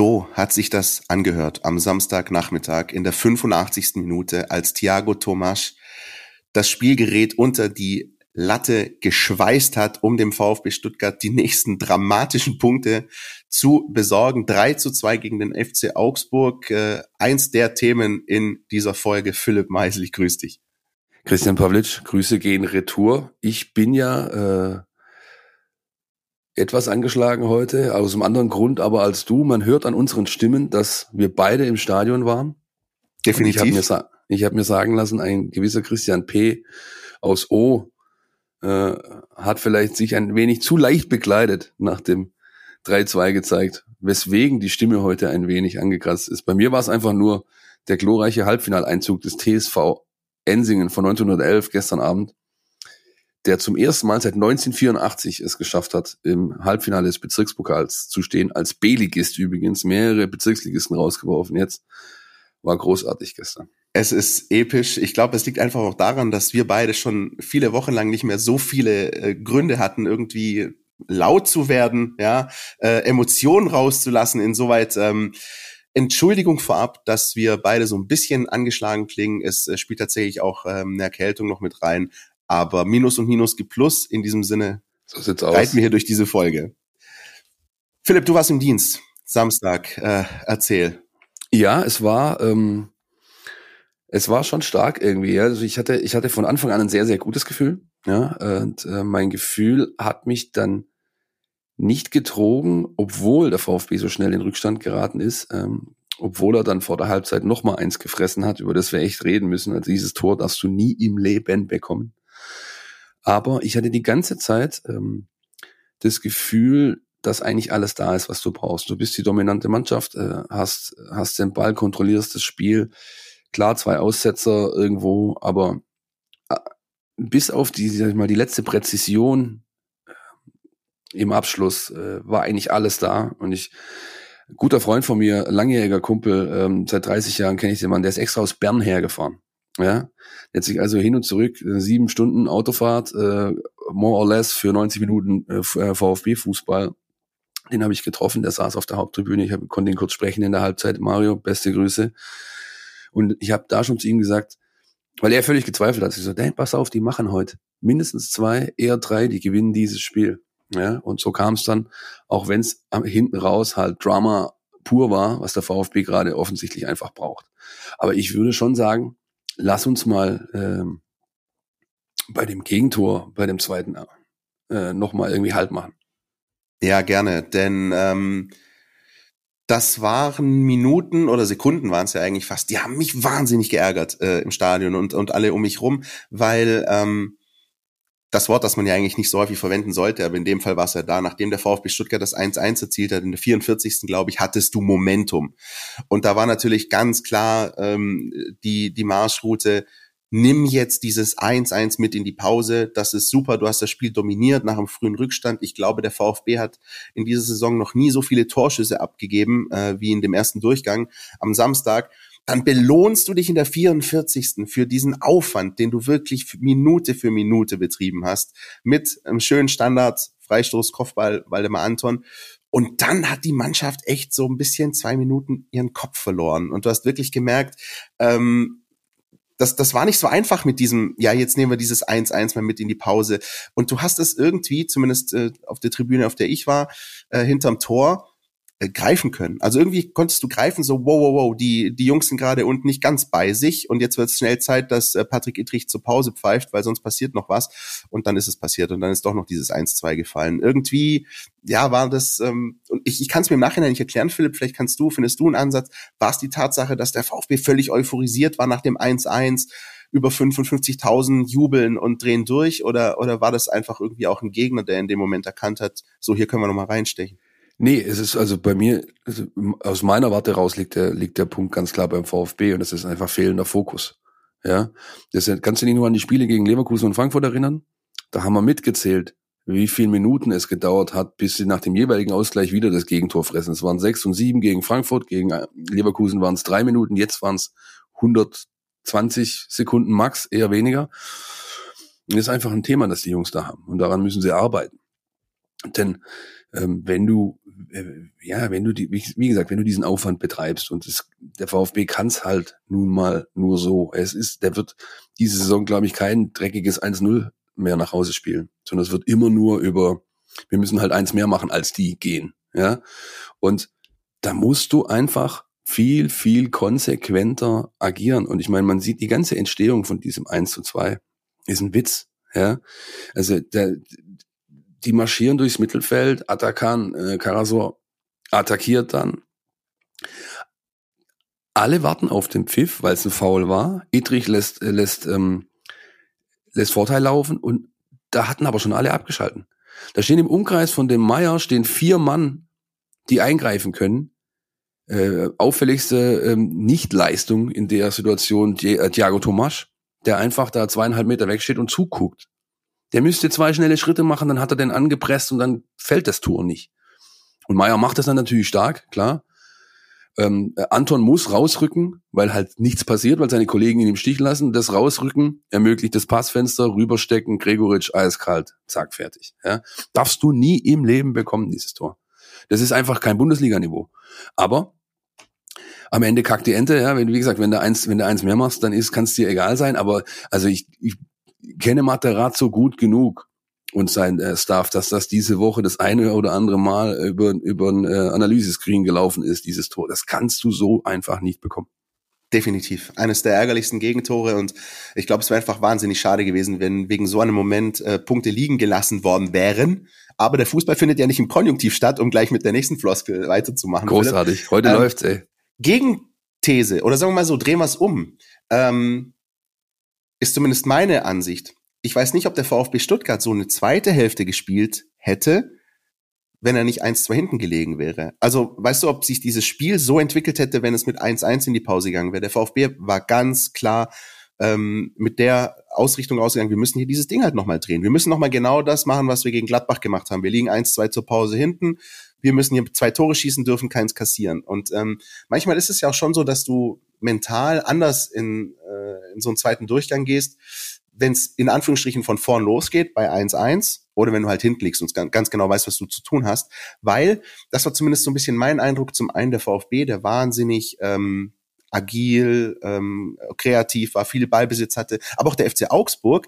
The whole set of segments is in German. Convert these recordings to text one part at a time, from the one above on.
So hat sich das angehört am Samstagnachmittag in der 85. Minute, als Thiago Tomasch das Spielgerät unter die Latte geschweißt hat, um dem VfB Stuttgart die nächsten dramatischen Punkte zu besorgen. 3 zu 2 gegen den FC Augsburg. Äh, eins der Themen in dieser Folge. Philipp Meisel, ich grüße dich. Christian Pavlic, Grüße gehen retour. Ich bin ja äh, etwas angeschlagen heute, aus einem anderen Grund aber als du. Man hört an unseren Stimmen, dass wir beide im Stadion waren. Definitiv. Und ich habe mir, hab mir sagen lassen, ein gewisser Christian P. aus O äh, hat vielleicht sich ein wenig zu leicht bekleidet nach dem 3-2 gezeigt, weswegen die Stimme heute ein wenig angekratzt ist. Bei mir war es einfach nur der glorreiche Halbfinaleinzug des TSV Ensingen von 1911 gestern Abend der zum ersten Mal seit 1984 es geschafft hat, im Halbfinale des Bezirkspokals zu stehen, als B-Ligist übrigens, mehrere Bezirksligisten rausgeworfen jetzt. War großartig gestern. Es ist episch. Ich glaube, es liegt einfach auch daran, dass wir beide schon viele Wochen lang nicht mehr so viele äh, Gründe hatten, irgendwie laut zu werden, ja, äh, Emotionen rauszulassen. Insoweit ähm, Entschuldigung vorab, dass wir beide so ein bisschen angeschlagen klingen. Es äh, spielt tatsächlich auch ähm, eine Erkältung noch mit rein. Aber Minus und Minus gibt Plus. In diesem Sinne so sieht's aus. reiten wir hier durch diese Folge. Philipp, du warst im Dienst. Samstag. Äh, erzähl. Ja, es war, ähm, es war schon stark irgendwie. Ja. Also ich hatte, ich hatte von Anfang an ein sehr, sehr gutes Gefühl. Ja, und äh, mein Gefühl hat mich dann nicht getrogen, obwohl der VfB so schnell in Rückstand geraten ist, ähm, obwohl er dann vor der Halbzeit noch mal eins gefressen hat, über das wir echt reden müssen. Also dieses Tor darfst du nie im Leben bekommen. Aber ich hatte die ganze Zeit ähm, das Gefühl, dass eigentlich alles da ist, was du brauchst. Du bist die dominante Mannschaft, äh, hast, hast den Ball, kontrollierst das Spiel. Klar, zwei Aussetzer irgendwo, aber äh, bis auf die, sag ich mal, die letzte Präzision äh, im Abschluss äh, war eigentlich alles da. Und ich, guter Freund von mir, langjähriger Kumpel, ähm, seit 30 Jahren kenne ich den Mann, der ist extra aus Bern hergefahren. Ja, jetzt sich also hin und zurück äh, sieben Stunden Autofahrt, äh, more or less für 90 Minuten äh, äh VfB-Fußball. Den habe ich getroffen, der saß auf der Haupttribüne. Ich hab, konnte ihn kurz sprechen in der Halbzeit. Mario, beste Grüße. Und ich habe da schon zu ihm gesagt, weil er völlig gezweifelt hat. Ich so, hey, pass auf, die machen heute mindestens zwei, eher drei, die gewinnen dieses Spiel. Ja, und so kam es dann, auch wenn es hinten raus halt Drama pur war, was der VfB gerade offensichtlich einfach braucht. Aber ich würde schon sagen, lass uns mal ähm, bei dem Gegentor, bei dem zweiten, äh, nochmal irgendwie Halt machen. Ja, gerne, denn ähm, das waren Minuten oder Sekunden waren es ja eigentlich fast. Die haben mich wahnsinnig geärgert äh, im Stadion und, und alle um mich rum, weil ähm, das Wort, das man ja eigentlich nicht so häufig verwenden sollte, aber in dem Fall war es ja da, nachdem der VfB Stuttgart das 1-1 erzielt hat, in der 44. glaube ich, hattest du Momentum. Und da war natürlich ganz klar ähm, die, die Marschroute, nimm jetzt dieses 1-1 mit in die Pause, das ist super, du hast das Spiel dominiert nach einem frühen Rückstand. Ich glaube, der VfB hat in dieser Saison noch nie so viele Torschüsse abgegeben äh, wie in dem ersten Durchgang am Samstag dann belohnst du dich in der 44. für diesen Aufwand, den du wirklich Minute für Minute betrieben hast, mit einem schönen Standard, Freistoß, Kopfball, Waldemar Anton. Und dann hat die Mannschaft echt so ein bisschen zwei Minuten ihren Kopf verloren. Und du hast wirklich gemerkt, ähm, das, das war nicht so einfach mit diesem, ja, jetzt nehmen wir dieses 1-1 mal mit in die Pause. Und du hast es irgendwie, zumindest äh, auf der Tribüne, auf der ich war, äh, hinterm Tor, äh, greifen können. Also irgendwie konntest du greifen, so wow, wow, wow, die, die Jungs sind gerade unten nicht ganz bei sich und jetzt wird es schnell Zeit, dass äh, Patrick Ittrich zur Pause pfeift, weil sonst passiert noch was und dann ist es passiert und dann ist doch noch dieses 1-2 gefallen. Irgendwie, ja, war das, ähm, und ich, ich kann es mir im Nachhinein nicht erklären, Philipp, vielleicht kannst du, findest du einen Ansatz, war es die Tatsache, dass der VfB völlig euphorisiert war nach dem 1-1, über 55.000 jubeln und drehen durch oder, oder war das einfach irgendwie auch ein Gegner, der in dem Moment erkannt hat, so hier können wir nochmal reinstechen? Nee, es ist also bei mir, also aus meiner Warte raus liegt der, liegt der Punkt ganz klar beim VfB und das ist einfach fehlender Fokus. Ja, das kannst du dich nur an die Spiele gegen Leverkusen und Frankfurt erinnern? Da haben wir mitgezählt, wie viele Minuten es gedauert hat, bis sie nach dem jeweiligen Ausgleich wieder das Gegentor fressen. Es waren sechs und sieben gegen Frankfurt, gegen äh, Leverkusen waren es drei Minuten, jetzt waren es 120 Sekunden max, eher weniger. Und das ist einfach ein Thema, das die Jungs da haben. Und daran müssen sie arbeiten. Denn ähm, wenn du, ja, wenn du die, wie, wie, gesagt, wenn du diesen Aufwand betreibst und es, der VfB kann es halt nun mal nur so. Es ist, der wird diese Saison, glaube ich, kein dreckiges 1-0 mehr nach Hause spielen, sondern es wird immer nur über, wir müssen halt eins mehr machen als die gehen, ja. Und da musst du einfach viel, viel konsequenter agieren. Und ich meine, man sieht die ganze Entstehung von diesem 1 zu 2 ist ein Witz, ja. Also der, die marschieren durchs Mittelfeld, Atakan, äh, Karasor attackiert dann. Alle warten auf den Pfiff, weil es ein Foul war. Idrich lässt, äh, lässt ähm, lässt Vorteil laufen und da hatten aber schon alle abgeschalten. Da stehen im Umkreis von dem Meier stehen vier Mann, die eingreifen können. Äh, auffälligste ähm, Nichtleistung in der Situation äh, Thiago Tomasch, der einfach da zweieinhalb Meter wegsteht und zuguckt. Der müsste zwei schnelle Schritte machen, dann hat er den angepresst und dann fällt das Tor nicht. Und Meier macht das dann natürlich stark, klar. Ähm, Anton muss rausrücken, weil halt nichts passiert, weil seine Kollegen ihn im Stich lassen. Das Rausrücken ermöglicht das Passfenster, rüberstecken, Gregoritsch eiskalt, zack, fertig. Ja? Darfst du nie im Leben bekommen, dieses Tor. Das ist einfach kein Bundesliga-Niveau. Aber am Ende kackt die Ente, ja, wie gesagt, wenn du eins, wenn du eins mehr machst, dann ist, kann es dir egal sein. Aber also ich, ich kenne Materazzo gut genug, und sein äh, Staff, dass das diese Woche das eine oder andere Mal über, über ein äh, Analysescreen gelaufen ist, dieses Tor. Das kannst du so einfach nicht bekommen. Definitiv. Eines der ärgerlichsten Gegentore und ich glaube, es wäre einfach wahnsinnig schade gewesen, wenn wegen so einem Moment äh, Punkte liegen gelassen worden wären. Aber der Fußball findet ja nicht im Konjunktiv statt, um gleich mit der nächsten Floskel weiterzumachen. Großartig. Heute ähm, läuft's, ey. Gegenthese, oder sagen wir mal so, drehen wir es um, ähm, ist zumindest meine Ansicht ich weiß nicht, ob der VfB Stuttgart so eine zweite Hälfte gespielt hätte, wenn er nicht 1-2 hinten gelegen wäre. Also, weißt du, ob sich dieses Spiel so entwickelt hätte, wenn es mit 1-1 in die Pause gegangen wäre? Der VfB war ganz klar ähm, mit der Ausrichtung ausgegangen, wir müssen hier dieses Ding halt nochmal drehen. Wir müssen nochmal genau das machen, was wir gegen Gladbach gemacht haben. Wir liegen 1-2 zur Pause hinten. Wir müssen hier zwei Tore schießen, dürfen keins kassieren. Und ähm, manchmal ist es ja auch schon so, dass du mental anders in, äh, in so einen zweiten Durchgang gehst wenn es in Anführungsstrichen von vorn losgeht bei 1-1 oder wenn du halt hinten liegst und ganz genau weißt, was du zu tun hast. Weil, das war zumindest so ein bisschen mein Eindruck, zum einen der VfB, der wahnsinnig ähm, agil, ähm, kreativ war, viel Ballbesitz hatte, aber auch der FC Augsburg,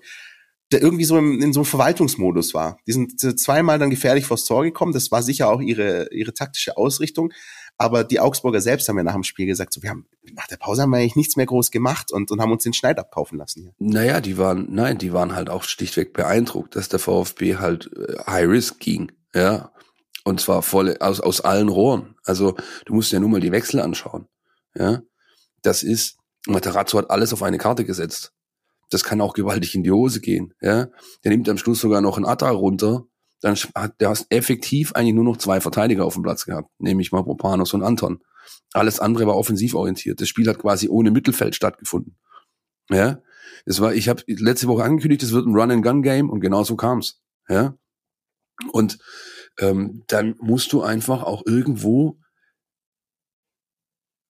der irgendwie so im, in so einem Verwaltungsmodus war. Die sind zweimal dann gefährlich vors Tor gekommen. Das war sicher auch ihre, ihre taktische Ausrichtung. Aber die Augsburger selbst haben ja nach dem Spiel gesagt, so, wir haben, nach der Pause haben wir eigentlich nichts mehr groß gemacht und, und haben uns den Schneid abkaufen lassen hier. Naja, die waren, nein, die waren halt auch schlichtweg beeindruckt, dass der VfB halt äh, High Risk ging, ja. Und zwar voll aus, aus allen Rohren. Also, du musst ja nur mal die Wechsel anschauen, ja. Das ist, Materazzo hat alles auf eine Karte gesetzt. Das kann auch gewaltig in die Hose gehen, ja. Der nimmt am Schluss sogar noch einen Atta runter, dann hat der hast effektiv eigentlich nur noch zwei Verteidiger auf dem Platz gehabt, nämlich Mavropanos und Anton. Alles andere war offensiv orientiert. Das Spiel hat quasi ohne Mittelfeld stattgefunden. Ja, das war, ich habe letzte Woche angekündigt, es wird ein Run-and-Gun-Game und genau so kam's. Ja, und ähm, dann musst du einfach auch irgendwo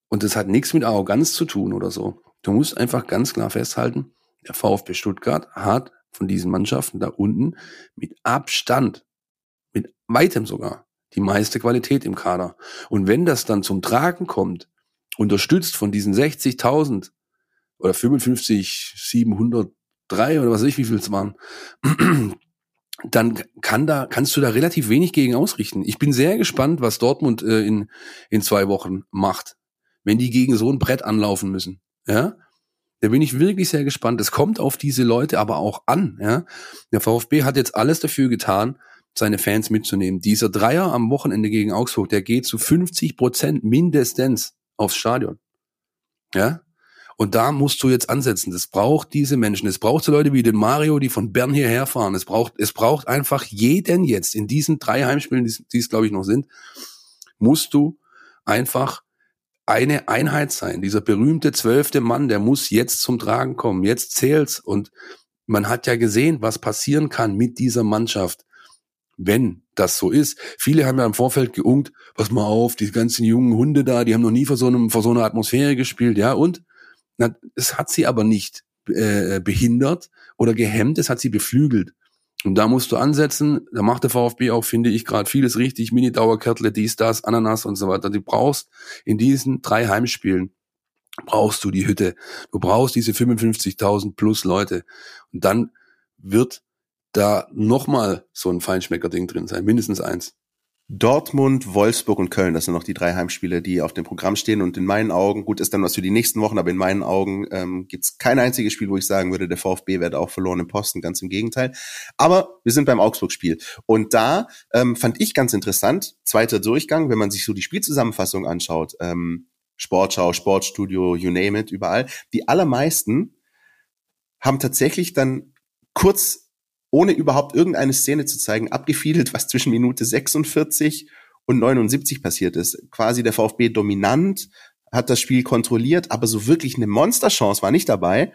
und das hat nichts mit Arroganz zu tun oder so. Du musst einfach ganz klar festhalten, der VfB Stuttgart hat von diesen Mannschaften da unten mit Abstand, mit weitem sogar, die meiste Qualität im Kader. Und wenn das dann zum Tragen kommt, unterstützt von diesen 60.000 oder 55, 703 oder was weiß ich, wie viel es waren, dann kann da, kannst du da relativ wenig gegen ausrichten. Ich bin sehr gespannt, was Dortmund äh, in, in zwei Wochen macht, wenn die gegen so ein Brett anlaufen müssen. Ja, da bin ich wirklich sehr gespannt. Es kommt auf diese Leute aber auch an. Ja? Der VfB hat jetzt alles dafür getan, seine Fans mitzunehmen. Dieser Dreier am Wochenende gegen Augsburg, der geht zu 50 Prozent mindestens aufs Stadion. Ja? Und da musst du jetzt ansetzen. Das braucht diese Menschen. Es braucht so Leute wie den Mario, die von Bern hierher fahren. Es braucht, es braucht einfach jeden jetzt in diesen drei Heimspielen, die, es glaube ich noch sind, musst du einfach eine Einheit sein. Dieser berühmte zwölfte Mann, der muss jetzt zum Tragen kommen. Jetzt zählt's. Und man hat ja gesehen, was passieren kann mit dieser Mannschaft, wenn das so ist. Viele haben ja im Vorfeld geungt, pass mal auf, die ganzen jungen Hunde da, die haben noch nie vor so, einem, vor so einer Atmosphäre gespielt, ja, und es hat sie aber nicht äh, behindert oder gehemmt, es hat sie beflügelt. Und da musst du ansetzen, da macht der VfB auch, finde ich, gerade vieles richtig, Mini-Dauerkärtle, dies, das, Ananas und so weiter. Du brauchst in diesen drei Heimspielen, brauchst du die Hütte. Du brauchst diese 55.000 plus Leute. Und dann wird da nochmal so ein Feinschmecker-Ding drin sein, mindestens eins. Dortmund, Wolfsburg und Köln, das sind noch die drei Heimspiele, die auf dem Programm stehen. Und in meinen Augen, gut, ist dann was für die nächsten Wochen, aber in meinen Augen ähm, gibt es kein einziges Spiel, wo ich sagen würde, der VfB werde auch verloren im Posten, ganz im Gegenteil. Aber wir sind beim Augsburg-Spiel. Und da ähm, fand ich ganz interessant, zweiter Durchgang, wenn man sich so die Spielzusammenfassung anschaut, ähm, Sportschau, Sportstudio, you name it, überall, die allermeisten haben tatsächlich dann kurz ohne überhaupt irgendeine Szene zu zeigen, abgefiedelt, was zwischen Minute 46 und 79 passiert ist. Quasi der VfB dominant, hat das Spiel kontrolliert, aber so wirklich eine Monsterchance war nicht dabei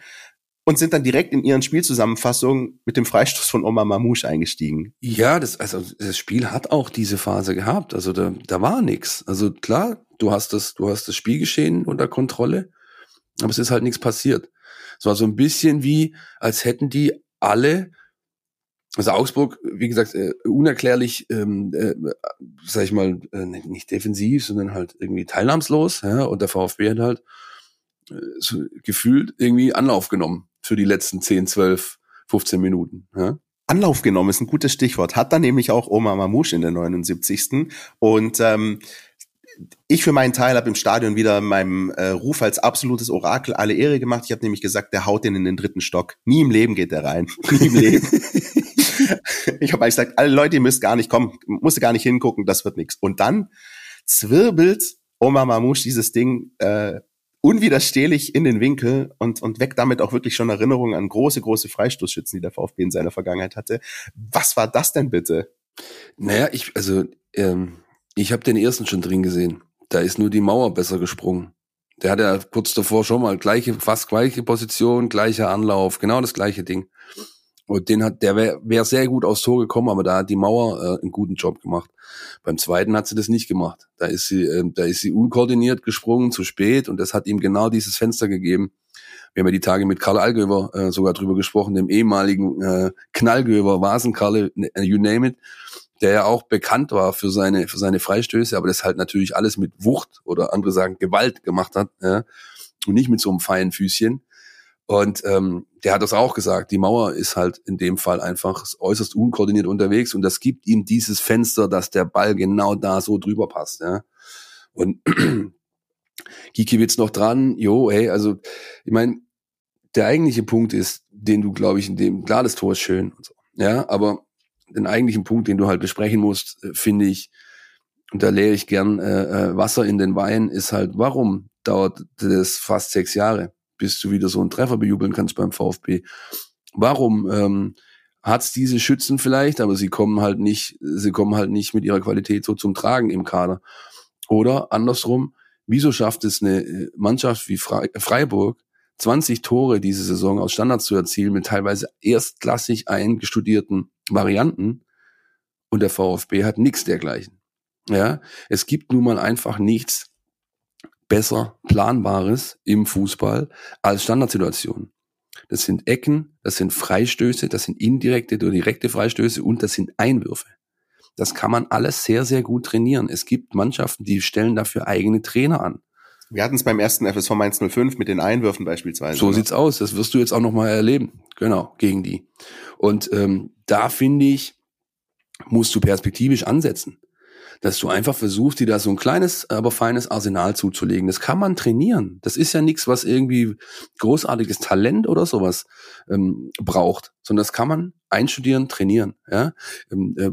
und sind dann direkt in ihren Spielzusammenfassungen mit dem Freistoß von Omar Mamouche eingestiegen. Ja, das, also das Spiel hat auch diese Phase gehabt. Also da, da war nichts. Also klar, du hast das, du hast das Spielgeschehen unter Kontrolle, aber es ist halt nichts passiert. Es war so ein bisschen wie, als hätten die alle also Augsburg, wie gesagt, äh, unerklärlich, ähm, äh, sag ich mal, äh, nicht defensiv, sondern halt irgendwie teilnahmslos. Ja? Und der VfB hat halt äh, so gefühlt irgendwie Anlauf genommen für die letzten 10, 12, 15 Minuten. Ja? Anlauf genommen ist ein gutes Stichwort. Hat dann nämlich auch Omar Mamouche in der 79. Und ähm, ich für meinen Teil habe im Stadion wieder meinem äh, Ruf als absolutes Orakel alle Ehre gemacht. Ich habe nämlich gesagt, der haut den in den dritten Stock. Nie im Leben geht der rein. Nie im Leben. ich habe eigentlich gesagt, alle Leute, ihr müsst gar nicht kommen, musst gar nicht hingucken, das wird nichts. Und dann zwirbelt Omar Mamouche dieses Ding äh, unwiderstehlich in den Winkel und, und weckt damit auch wirklich schon Erinnerungen an große, große Freistoßschützen, die der VfB in seiner Vergangenheit hatte. Was war das denn bitte? Naja, ich, also, ähm, ich habe den ersten schon drin gesehen. Da ist nur die Mauer besser gesprungen. Der hatte ja kurz davor schon mal gleiche, fast gleiche Position, gleicher Anlauf, genau das gleiche Ding. Und den hat, der wäre wär sehr gut aufs Tor gekommen, aber da hat die Mauer äh, einen guten Job gemacht. Beim zweiten hat sie das nicht gemacht. Da ist sie, äh, da ist sie unkoordiniert gesprungen, zu spät, und das hat ihm genau dieses Fenster gegeben. Wir haben ja die Tage mit Karl Allgöver äh, sogar drüber gesprochen, dem ehemaligen äh, Knallgöver, Vasenkarle, äh, you name it, der ja auch bekannt war für seine, für seine Freistöße, aber das halt natürlich alles mit Wucht oder andere sagen Gewalt gemacht hat, ja, und nicht mit so einem feinen Füßchen. Und ähm, der hat das auch gesagt. Die Mauer ist halt in dem Fall einfach äußerst unkoordiniert unterwegs und das gibt ihm dieses Fenster, dass der Ball genau da so drüber passt. Ja. Und Gikiewicz noch dran, jo, hey, also ich meine, der eigentliche Punkt ist, den du, glaube ich, in dem, klar, das Tor ist schön und so, ja, aber den eigentlichen Punkt, den du halt besprechen musst, äh, finde ich, und da leere ich gern äh, äh, Wasser in den Wein, ist halt, warum dauert das fast sechs Jahre? Bis du wieder so einen Treffer bejubeln kannst beim VfB. Warum ähm, hat's diese Schützen vielleicht, aber sie kommen halt nicht, sie kommen halt nicht mit ihrer Qualität so zum Tragen im Kader. Oder andersrum, wieso schafft es eine äh, Mannschaft wie Freiburg, 20 Tore diese Saison aus Standards zu erzielen mit teilweise erstklassig eingestudierten Varianten und der VfB hat nichts dergleichen. Ja, es gibt nun mal einfach nichts, besser Planbares im Fußball als Standardsituationen. Das sind Ecken, das sind Freistöße, das sind indirekte oder direkte Freistöße und das sind Einwürfe. Das kann man alles sehr, sehr gut trainieren. Es gibt Mannschaften, die stellen dafür eigene Trainer an. Wir hatten es beim ersten FSV Mainz 05 mit den Einwürfen beispielsweise. So ne? sieht's aus. Das wirst du jetzt auch nochmal erleben. Genau, gegen die. Und ähm, da finde ich, musst du perspektivisch ansetzen dass du einfach versuchst, dir da so ein kleines, aber feines Arsenal zuzulegen. Das kann man trainieren. Das ist ja nichts, was irgendwie großartiges Talent oder sowas ähm, braucht, sondern das kann man einstudieren, trainieren. Ja? Ähm, äh,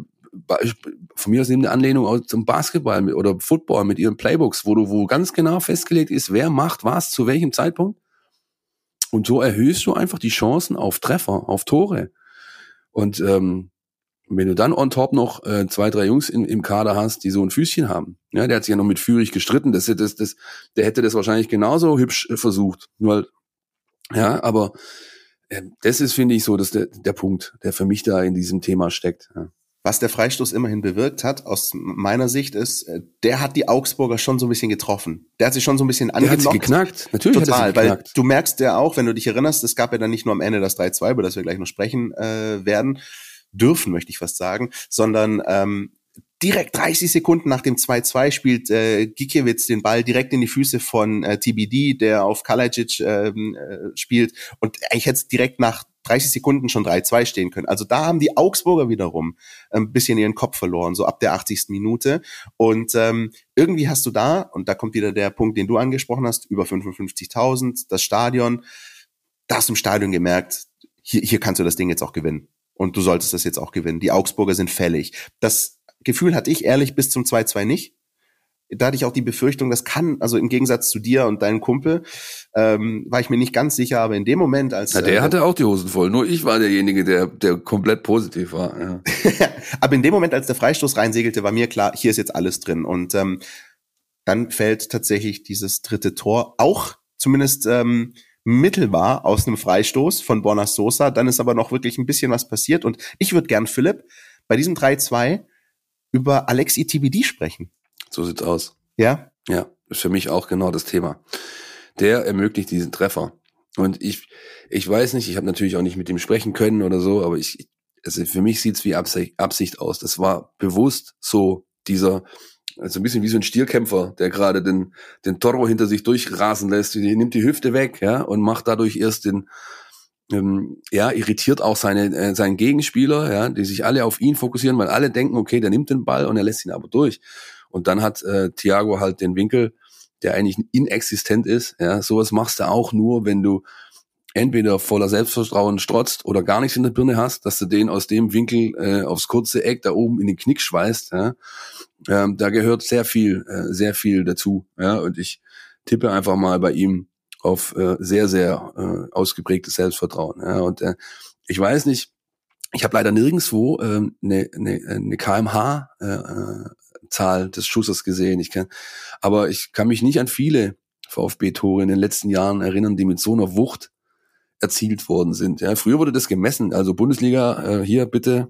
von mir aus nehmen eine Anlehnung zum Basketball oder Football mit ihren Playbooks, wo du wo ganz genau festgelegt ist, wer macht was zu welchem Zeitpunkt. Und so erhöhst du einfach die Chancen auf Treffer, auf Tore. Und ähm, wenn du dann on top noch äh, zwei, drei Jungs in, im Kader hast, die so ein Füßchen haben, ja, der hat sich ja noch mit Führig gestritten, das, das, das, der hätte das wahrscheinlich genauso hübsch äh, versucht. Nur, ja, aber äh, das ist, finde ich, so, dass der, der Punkt, der für mich da in diesem Thema steckt. Ja. Was der Freistoß immerhin bewirkt hat, aus meiner Sicht, ist, äh, der hat die Augsburger schon so ein bisschen getroffen. Der hat sich schon so ein bisschen angenockt. Der hat geknackt, natürlich Total, hat geknackt. weil du merkst ja auch, wenn du dich erinnerst, es gab ja dann nicht nur am Ende das 3-2, über das wir gleich noch sprechen äh, werden, dürfen, möchte ich fast sagen, sondern ähm, direkt 30 Sekunden nach dem 2-2 spielt äh, Gikiewicz den Ball direkt in die Füße von äh, TBD, der auf Kalajic ähm, äh, spielt. Und eigentlich hätte es direkt nach 30 Sekunden schon 3-2 stehen können. Also da haben die Augsburger wiederum ein bisschen ihren Kopf verloren, so ab der 80. Minute. Und ähm, irgendwie hast du da, und da kommt wieder der Punkt, den du angesprochen hast, über 55.000, das Stadion, da hast du im Stadion gemerkt, hier, hier kannst du das Ding jetzt auch gewinnen. Und du solltest das jetzt auch gewinnen. Die Augsburger sind fällig. Das Gefühl hatte ich ehrlich bis zum 2-2 nicht. Da hatte ich auch die Befürchtung, das kann, also im Gegensatz zu dir und deinem Kumpel, ähm, war ich mir nicht ganz sicher, aber in dem Moment, als. Ja, der äh, hatte auch die Hosen voll, nur ich war derjenige, der, der komplett positiv war. Ja. aber in dem Moment, als der Freistoß reinsegelte, war mir klar, hier ist jetzt alles drin. Und ähm, dann fällt tatsächlich dieses dritte Tor auch zumindest ähm, mittelbar aus einem Freistoß von Borna Sosa. Dann ist aber noch wirklich ein bisschen was passiert. Und ich würde gern, Philipp, bei diesem 3-2 über Alexi TBD sprechen. So sieht's aus. Ja? Ja, ist für mich auch genau das Thema. Der ermöglicht diesen Treffer. Und ich, ich weiß nicht, ich habe natürlich auch nicht mit ihm sprechen können oder so, aber ich, also für mich sieht's wie Absicht, Absicht aus. Das war bewusst so dieser, also ein bisschen wie so ein Stierkämpfer, der gerade den, den Toro hinter sich durchrasen lässt, die nimmt die Hüfte weg, ja, und macht dadurch erst den, ähm, ja, irritiert auch seine, äh, seinen Gegenspieler, ja, die sich alle auf ihn fokussieren, weil alle denken, okay, der nimmt den Ball und er lässt ihn aber durch. Und dann hat äh, Thiago halt den Winkel, der eigentlich inexistent ist. Ja, sowas machst du auch nur, wenn du entweder voller Selbstvertrauen strotzt oder gar nichts in der Birne hast, dass du den aus dem Winkel äh, aufs kurze Eck da oben in den Knick schweißt. Ja. Ähm, da gehört sehr viel, äh, sehr viel dazu. Ja, und ich tippe einfach mal bei ihm auf äh, sehr, sehr äh, ausgeprägtes Selbstvertrauen. Ja, und äh, ich weiß nicht, ich habe leider nirgendswo eine ähm, äh, ne, ne, ne KMH äh, äh, des Schusses gesehen. Ich kann, aber ich kann mich nicht an viele VfB-Tore in den letzten Jahren erinnern, die mit so einer Wucht erzielt worden sind. Ja, früher wurde das gemessen. Also Bundesliga, äh, hier bitte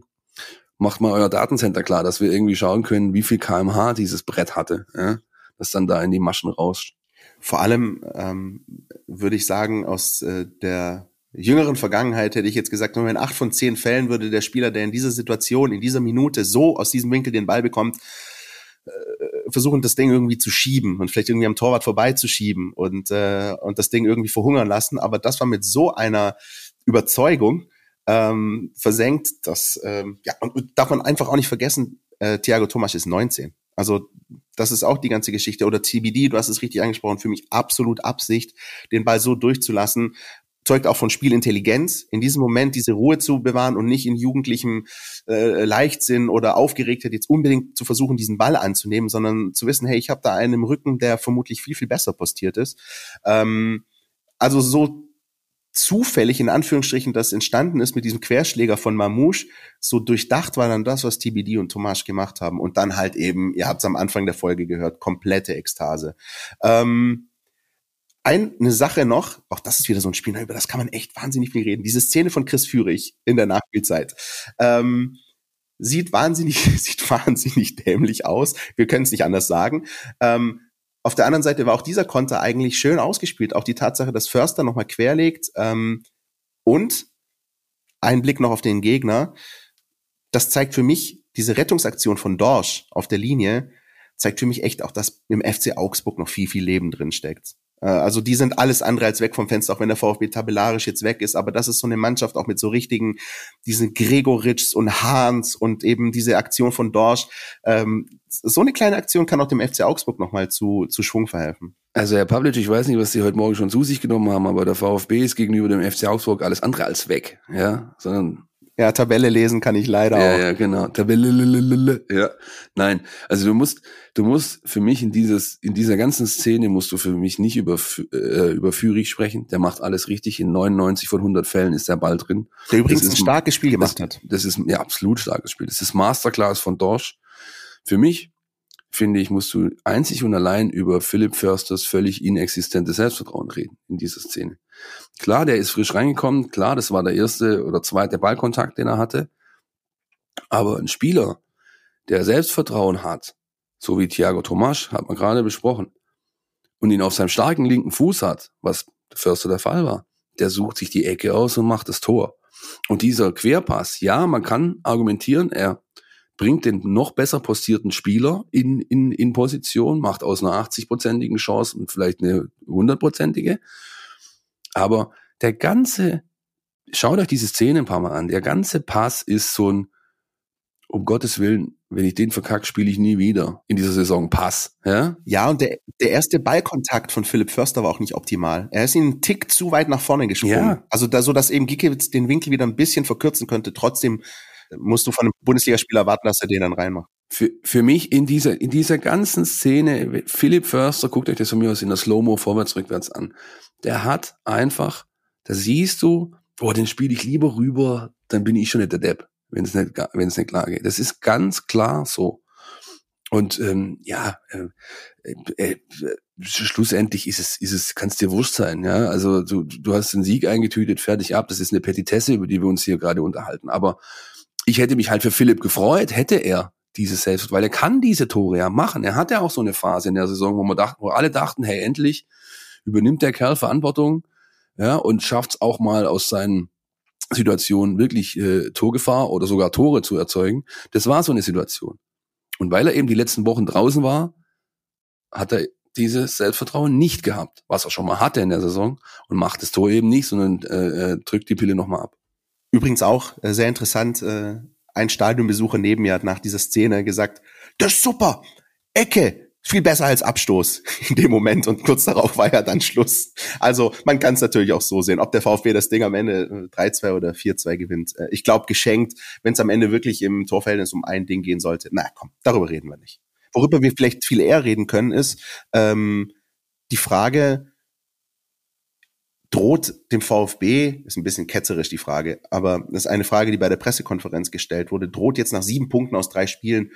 macht mal euer Datencenter klar, dass wir irgendwie schauen können, wie viel kmh dieses Brett hatte, ja, das dann da in die Maschen rauscht. Vor allem ähm, würde ich sagen, aus äh, der jüngeren Vergangenheit hätte ich jetzt gesagt, nur in acht von zehn Fällen würde der Spieler, der in dieser Situation, in dieser Minute so aus diesem Winkel den Ball bekommt, äh, versuchen, das Ding irgendwie zu schieben und vielleicht irgendwie am Torwart vorbeizuschieben und, äh, und das Ding irgendwie verhungern lassen. Aber das war mit so einer Überzeugung ähm, versenkt, dass, ähm, ja, und darf man einfach auch nicht vergessen, äh, Thiago Thomas ist 19. Also das ist auch die ganze Geschichte. Oder TBD, du hast es richtig angesprochen, für mich absolut Absicht, den Ball so durchzulassen, zeugt auch von Spielintelligenz, in diesem Moment diese Ruhe zu bewahren und nicht in jugendlichem äh, Leichtsinn oder Aufgeregtheit jetzt unbedingt zu versuchen, diesen Ball anzunehmen, sondern zu wissen, hey, ich habe da einen im Rücken, der vermutlich viel, viel besser postiert ist. Ähm, also so zufällig in Anführungsstrichen das entstanden ist mit diesem Querschläger von Mamouche, so durchdacht war dann das, was TBD und Tomasch gemacht haben. Und dann halt eben, ihr habt es am Anfang der Folge gehört, komplette Ekstase. Ähm, eine Sache noch, auch das ist wieder so ein Spiel, über das kann man echt wahnsinnig viel reden. Diese Szene von Chris Führig in der Nachspielzeit. Ähm, sieht wahnsinnig, sieht wahnsinnig dämlich aus. Wir können es nicht anders sagen. Ähm, auf der anderen Seite war auch dieser Konter eigentlich schön ausgespielt. Auch die Tatsache, dass Förster nochmal querlegt ähm, und ein Blick noch auf den Gegner. Das zeigt für mich diese Rettungsaktion von Dorsch auf der Linie, zeigt für mich echt auch, dass im FC Augsburg noch viel, viel Leben drin steckt. Äh, also die sind alles andere als weg vom Fenster, auch wenn der VfB tabellarisch jetzt weg ist. Aber das ist so eine Mannschaft auch mit so richtigen, diesen Gregoritschs und Hahns und eben diese Aktion von Dorsch. Ähm, so eine kleine Aktion kann auch dem FC Augsburg nochmal zu, zu Schwung verhelfen. Also Herr Pavlic, ich weiß nicht, was Sie heute Morgen schon zu sich genommen haben, aber der VfB ist gegenüber dem FC Augsburg alles andere als weg, ja, sondern Ja, Tabelle lesen kann ich leider ja, auch. Ja, genau. Tabelle. Ja. Nein, also du musst, du musst für mich in dieses, in dieser ganzen Szene musst du für mich nicht über, äh, über Führig sprechen. Der macht alles richtig. In 99 von 100 Fällen ist der Ball drin. Der übrigens ein starkes Spiel gemacht das, hat. Das ist ja absolut starkes Spiel. Das ist Masterclass von Dorsch. Für mich finde ich, musst du einzig und allein über Philipp Försters völlig inexistentes Selbstvertrauen reden in dieser Szene. Klar, der ist frisch reingekommen, klar, das war der erste oder zweite Ballkontakt, den er hatte. Aber ein Spieler, der Selbstvertrauen hat, so wie Thiago Tomasch, hat man gerade besprochen, und ihn auf seinem starken linken Fuß hat, was Förster der Fall war, der sucht sich die Ecke aus und macht das Tor. Und dieser Querpass, ja, man kann argumentieren, er bringt den noch besser postierten Spieler in, in, in Position, macht aus einer 80-prozentigen Chance und vielleicht eine 100-prozentige. Aber der ganze, schaut euch diese Szene ein paar Mal an, der ganze Pass ist so ein, um Gottes Willen, wenn ich den verkacke, spiele ich nie wieder in dieser Saison Pass. Ja, ja und der, der erste Ballkontakt von Philipp Förster war auch nicht optimal. Er ist ihn einen Tick zu weit nach vorne gesprungen. Ja. Also da, so, dass eben Gikiewicz den Winkel wieder ein bisschen verkürzen könnte. Trotzdem musst du von einem Bundesligaspieler erwarten, dass er den dann reinmacht. Für, für mich in dieser, in dieser ganzen Szene, Philipp Förster, guckt euch das von mir aus in der Slow-Mo vorwärts, rückwärts an. Der hat einfach, da siehst du, boah, den spiele ich lieber rüber, dann bin ich schon nicht der Depp, wenn es nicht, wenn es nicht klar geht. Das ist ganz klar so. Und ähm, ja, äh, äh, äh, schlussendlich ist es, ist es, kann es dir wurscht sein, ja. Also du, du hast den Sieg eingetütet, fertig ab. Das ist eine Petitesse, über die wir uns hier gerade unterhalten. Aber ich hätte mich halt für Philipp gefreut, hätte er dieses Selbst, weil er kann diese Tore ja machen. Er hat ja auch so eine Phase in der Saison, wo man dachten, wo alle dachten, hey, endlich übernimmt der Kerl Verantwortung, ja, und schafft es auch mal aus seinen Situationen wirklich äh, Torgefahr oder sogar Tore zu erzeugen. Das war so eine Situation. Und weil er eben die letzten Wochen draußen war, hat er dieses Selbstvertrauen nicht gehabt, was er schon mal hatte in der Saison und macht das Tor eben nicht, sondern äh, äh drückt die Pille nochmal ab. Übrigens auch äh, sehr interessant, äh, ein Stadionbesucher neben mir hat nach dieser Szene gesagt, das ist super, Ecke, viel besser als Abstoß in dem Moment und kurz darauf war ja dann Schluss. Also man kann es natürlich auch so sehen, ob der VfB das Ding am Ende 3-2 äh, oder 4-2 gewinnt. Äh, ich glaube geschenkt, wenn es am Ende wirklich im Torverhältnis um ein Ding gehen sollte. Na komm, darüber reden wir nicht. Worüber wir vielleicht viel eher reden können, ist ähm, die Frage, droht dem VfB, ist ein bisschen ketzerisch die Frage, aber das ist eine Frage, die bei der Pressekonferenz gestellt wurde, droht jetzt nach sieben Punkten aus drei Spielen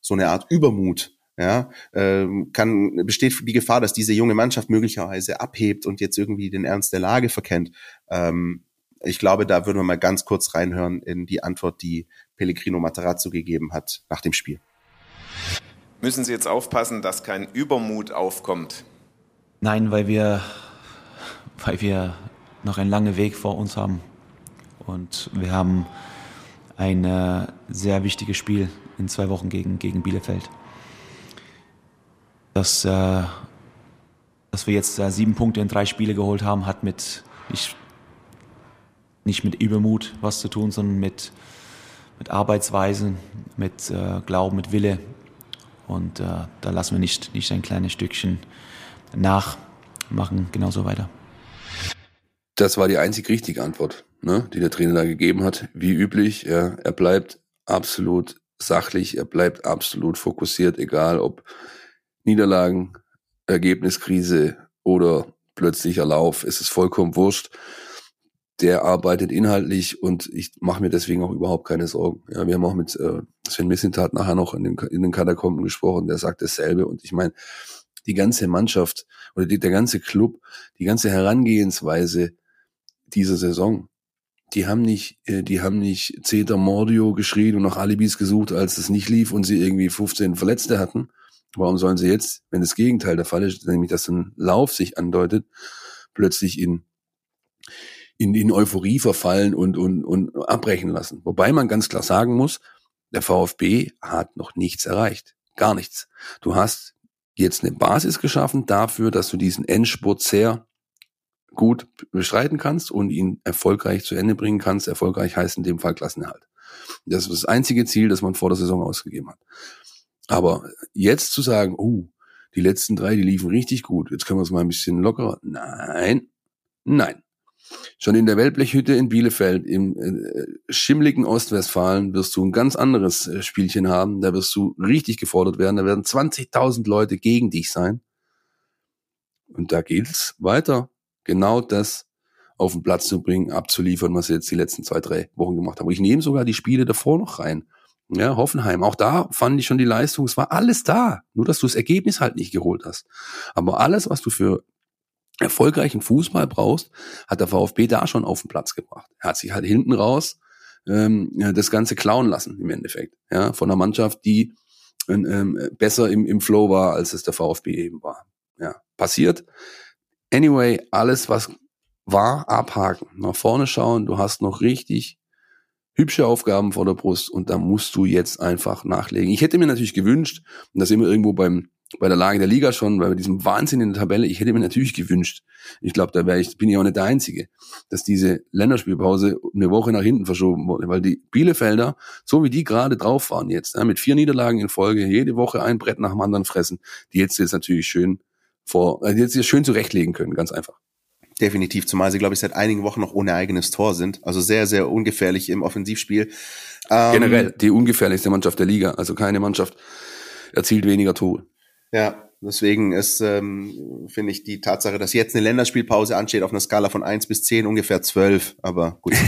so eine Art Übermut ja, ähm, kann, besteht die Gefahr, dass diese junge Mannschaft möglicherweise abhebt und jetzt irgendwie den Ernst der Lage verkennt. Ähm, ich glaube, da würden wir mal ganz kurz reinhören in die Antwort, die Pellegrino Matarazzo gegeben hat nach dem Spiel. Müssen Sie jetzt aufpassen, dass kein Übermut aufkommt? Nein, weil wir weil wir noch einen langen Weg vor uns haben. Und wir haben ein äh, sehr wichtiges Spiel in zwei Wochen gegen, gegen Bielefeld. Dass, äh, dass wir jetzt äh, sieben Punkte in drei Spiele geholt haben, hat mit nicht, nicht mit Übermut was zu tun, sondern mit, mit Arbeitsweisen, mit äh, Glauben, mit Wille. Und äh, da lassen wir nicht, nicht ein kleines Stückchen nach, machen genauso weiter. Das war die einzig richtige Antwort, ne, die der Trainer da gegeben hat. Wie üblich, ja, er bleibt absolut sachlich, er bleibt absolut fokussiert, egal ob Niederlagen, Ergebniskrise oder plötzlicher Lauf, es ist vollkommen wurscht. Der arbeitet inhaltlich und ich mache mir deswegen auch überhaupt keine Sorgen. Ja, wir haben auch mit äh, Sven Missintat nachher noch in den, in den Katakomben gesprochen, der sagt dasselbe und ich meine, die ganze Mannschaft oder die, der ganze Club, die ganze Herangehensweise dieser Saison. Die haben nicht, äh, die haben nicht Zeta Mordio geschrien und nach Alibis gesucht, als es nicht lief und sie irgendwie 15 Verletzte hatten. Warum sollen sie jetzt, wenn das Gegenteil der Fall ist, nämlich dass ein Lauf sich andeutet, plötzlich in, in, in Euphorie verfallen und, und, und abbrechen lassen? Wobei man ganz klar sagen muss, der VfB hat noch nichts erreicht. Gar nichts. Du hast jetzt eine Basis geschaffen dafür, dass du diesen Endspurt sehr gut bestreiten kannst und ihn erfolgreich zu Ende bringen kannst. Erfolgreich heißt in dem Fall Klassenerhalt. Das ist das einzige Ziel, das man vor der Saison ausgegeben hat. Aber jetzt zu sagen, oh, die letzten drei, die liefen richtig gut, jetzt können wir es mal ein bisschen lockerer. Nein, nein. Schon in der Wellblechhütte in Bielefeld, im äh, schimmligen Ostwestfalen, wirst du ein ganz anderes äh, Spielchen haben. Da wirst du richtig gefordert werden. Da werden 20.000 Leute gegen dich sein. Und da geht's weiter. Genau das auf den Platz zu bringen, abzuliefern, was sie jetzt die letzten zwei, drei Wochen gemacht haben. Ich nehme sogar die Spiele davor noch rein. Ja, Hoffenheim. Auch da fand ich schon die Leistung. Es war alles da. Nur, dass du das Ergebnis halt nicht geholt hast. Aber alles, was du für erfolgreichen Fußball brauchst, hat der VfB da schon auf den Platz gebracht. Er hat sich halt hinten raus ähm, das Ganze klauen lassen im Endeffekt. Ja, von einer Mannschaft, die ähm, besser im, im Flow war, als es der VfB eben war. Ja, passiert. Anyway, alles, was war, abhaken. Nach vorne schauen. Du hast noch richtig hübsche Aufgaben vor der Brust und da musst du jetzt einfach nachlegen. Ich hätte mir natürlich gewünscht, und das wir irgendwo beim bei der Lage der Liga schon, bei diesem Wahnsinn in der Tabelle, ich hätte mir natürlich gewünscht, ich glaube, da wäre ich, bin ich auch nicht der Einzige, dass diese Länderspielpause eine Woche nach hinten verschoben wurde, weil die Bielefelder, so wie die gerade drauf waren jetzt, ja, mit vier Niederlagen in Folge, jede Woche ein Brett nach dem anderen fressen, die jetzt jetzt natürlich schön vor, äh, jetzt schön zurechtlegen können, ganz einfach. Definitiv, zumal sie, glaube ich, seit einigen Wochen noch ohne eigenes Tor sind. Also sehr, sehr ungefährlich im Offensivspiel. Ähm, Generell die ungefährlichste Mannschaft der Liga. Also keine Mannschaft erzielt weniger Tore. Ja, deswegen ist, ähm, finde ich, die Tatsache, dass jetzt eine Länderspielpause ansteht, auf einer Skala von eins bis zehn ungefähr zwölf. Aber gut,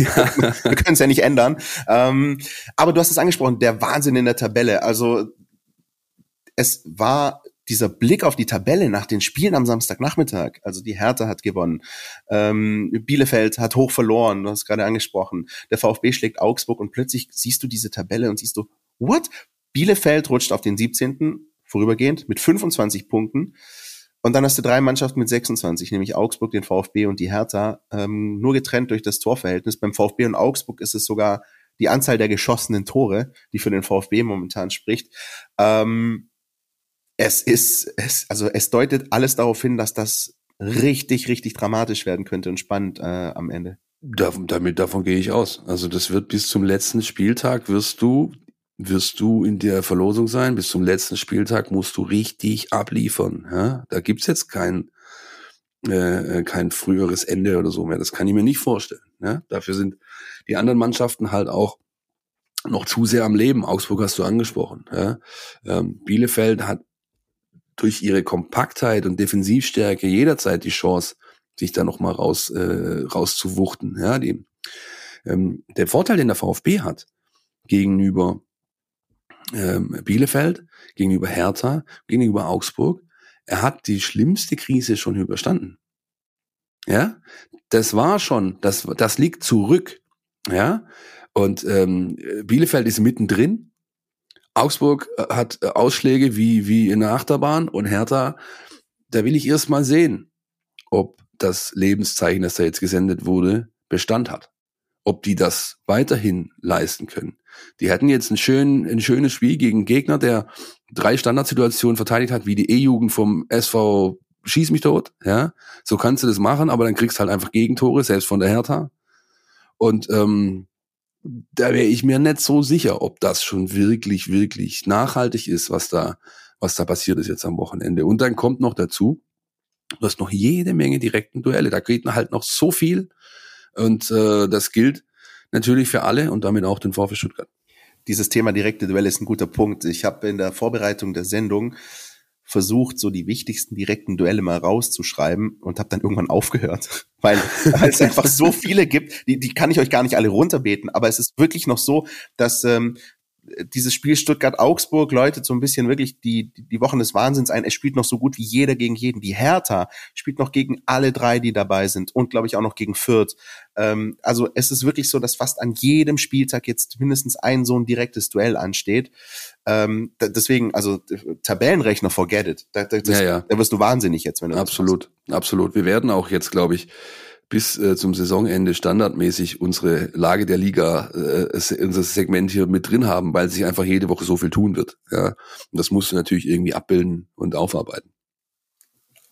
wir können es ja nicht ändern. Ähm, aber du hast es angesprochen, der Wahnsinn in der Tabelle. Also es war dieser Blick auf die Tabelle nach den Spielen am Samstagnachmittag, also die Hertha hat gewonnen, ähm, Bielefeld hat hoch verloren, du hast gerade angesprochen, der VfB schlägt Augsburg und plötzlich siehst du diese Tabelle und siehst du, what? Bielefeld rutscht auf den 17. vorübergehend mit 25 Punkten. Und dann hast du drei Mannschaften mit 26, nämlich Augsburg, den VfB und die Hertha, ähm, nur getrennt durch das Torverhältnis. Beim VfB und Augsburg ist es sogar die Anzahl der geschossenen Tore, die für den VfB momentan spricht. Ähm, es ist, es, also es deutet alles darauf hin, dass das richtig, richtig dramatisch werden könnte und spannend äh, am Ende. Davon, damit, davon gehe ich aus. Also das wird bis zum letzten Spieltag wirst du, wirst du in der Verlosung sein. Bis zum letzten Spieltag musst du richtig abliefern. Ja? Da gibt's jetzt kein, äh, kein früheres Ende oder so mehr. Das kann ich mir nicht vorstellen. Ja? Dafür sind die anderen Mannschaften halt auch noch zu sehr am Leben. Augsburg hast du angesprochen. Ja? Ähm, Bielefeld hat durch ihre Kompaktheit und Defensivstärke jederzeit die Chance, sich da nochmal raus, äh, rauszuwuchten. Ja, die, ähm, der Vorteil, den der VfB hat gegenüber ähm, Bielefeld, gegenüber Hertha, gegenüber Augsburg, er hat die schlimmste Krise schon überstanden. Ja, das war schon, das, das liegt zurück. Ja, und ähm, Bielefeld ist mittendrin Augsburg äh, hat äh, Ausschläge wie, wie in der Achterbahn und Hertha, da will ich erst mal sehen, ob das Lebenszeichen, das da jetzt gesendet wurde, Bestand hat. Ob die das weiterhin leisten können. Die hatten jetzt ein, schön, ein schönes Spiel gegen einen Gegner, der drei Standardsituationen verteidigt hat, wie die E-Jugend vom SV Schieß mich tot. Ja, so kannst du das machen, aber dann kriegst halt einfach Gegentore, selbst von der Hertha. Und ähm, da wäre ich mir nicht so sicher, ob das schon wirklich, wirklich nachhaltig ist, was da, was da passiert ist jetzt am Wochenende. Und dann kommt noch dazu, du hast noch jede Menge direkten Duelle. Da geht halt noch so viel. Und äh, das gilt natürlich für alle und damit auch den VfB Stuttgart. Dieses Thema direkte Duelle ist ein guter Punkt. Ich habe in der Vorbereitung der Sendung versucht, so die wichtigsten direkten Duelle mal rauszuschreiben und habe dann irgendwann aufgehört, weil, es einfach so viele gibt, die, die kann ich euch gar nicht alle runterbeten, aber es ist wirklich noch so, dass ähm, dieses Spiel Stuttgart-Augsburg läutet so ein bisschen wirklich die, die Wochen des Wahnsinns ein. Es spielt noch so gut wie jeder gegen jeden. Die Hertha spielt noch gegen alle drei, die dabei sind und glaube ich auch noch gegen Fürth. Ähm, also es ist wirklich so, dass fast an jedem Spieltag jetzt mindestens ein so ein direktes Duell ansteht. Ähm, deswegen, also Tabellenrechner, forget it. Da, das, ja, ja. da wirst du wahnsinnig jetzt, wenn du Absolut, absolut. Wir werden auch jetzt, glaube ich, bis äh, zum Saisonende standardmäßig unsere Lage der Liga, äh, unser Segment hier mit drin haben, weil sich einfach jede Woche so viel tun wird. Ja, und das musst du natürlich irgendwie abbilden und aufarbeiten.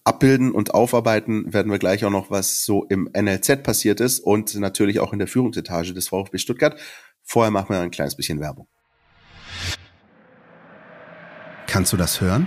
Abbilden und aufarbeiten werden wir gleich auch noch, was so im NLZ passiert ist und natürlich auch in der Führungsetage des VfB Stuttgart. Vorher machen wir ein kleines bisschen Werbung. Kannst du das hören?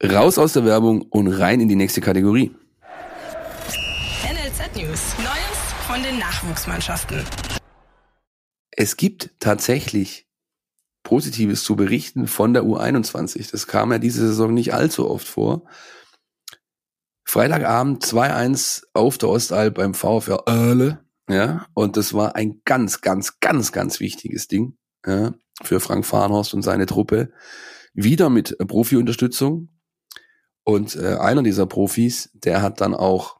Raus aus der Werbung und rein in die nächste Kategorie. NLZ News. Neues von den Nachwuchsmannschaften. Es gibt tatsächlich Positives zu berichten von der U21. Das kam ja diese Saison nicht allzu oft vor. Freitagabend 2-1 auf der Ostalb beim VfR Erle. Ja, und das war ein ganz, ganz, ganz, ganz wichtiges Ding ja, für Frank Farnhorst und seine Truppe. Wieder mit Profi-Unterstützung. Und äh, einer dieser Profis, der hat dann auch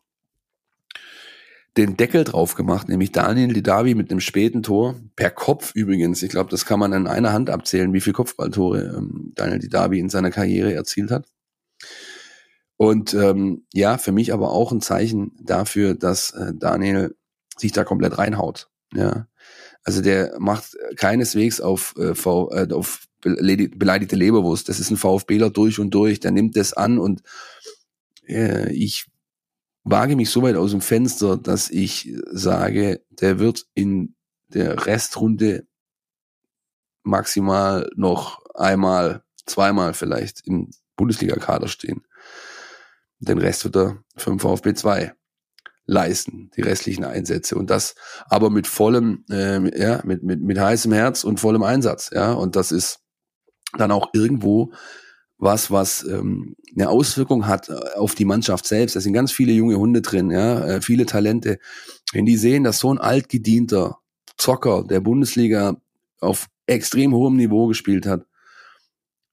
den Deckel drauf gemacht, nämlich Daniel Didavi mit einem späten Tor, per Kopf übrigens. Ich glaube, das kann man in einer Hand abzählen, wie viele Kopfballtore ähm, Daniel Didavi in seiner Karriere erzielt hat. Und ähm, ja, für mich aber auch ein Zeichen dafür, dass äh, Daniel sich da komplett reinhaut. Ja, also der macht keineswegs auf, äh, v, äh, auf beleidigte Leberwurst. Das ist ein VfBler durch und durch. Der nimmt das an und äh, ich wage mich so weit aus dem Fenster, dass ich sage, der wird in der Restrunde maximal noch einmal, zweimal vielleicht im Bundesliga-Kader stehen. Den Rest wird er für den VfB 2 leisten, die restlichen Einsätze. Und das aber mit vollem, äh, ja, mit, mit, mit heißem Herz und vollem Einsatz. Ja, und das ist dann auch irgendwo was, was ähm, eine Auswirkung hat äh, auf die Mannschaft selbst. Da sind ganz viele junge Hunde drin, ja, äh, viele Talente. Wenn die sehen, dass so ein altgedienter Zocker der Bundesliga auf extrem hohem Niveau gespielt hat,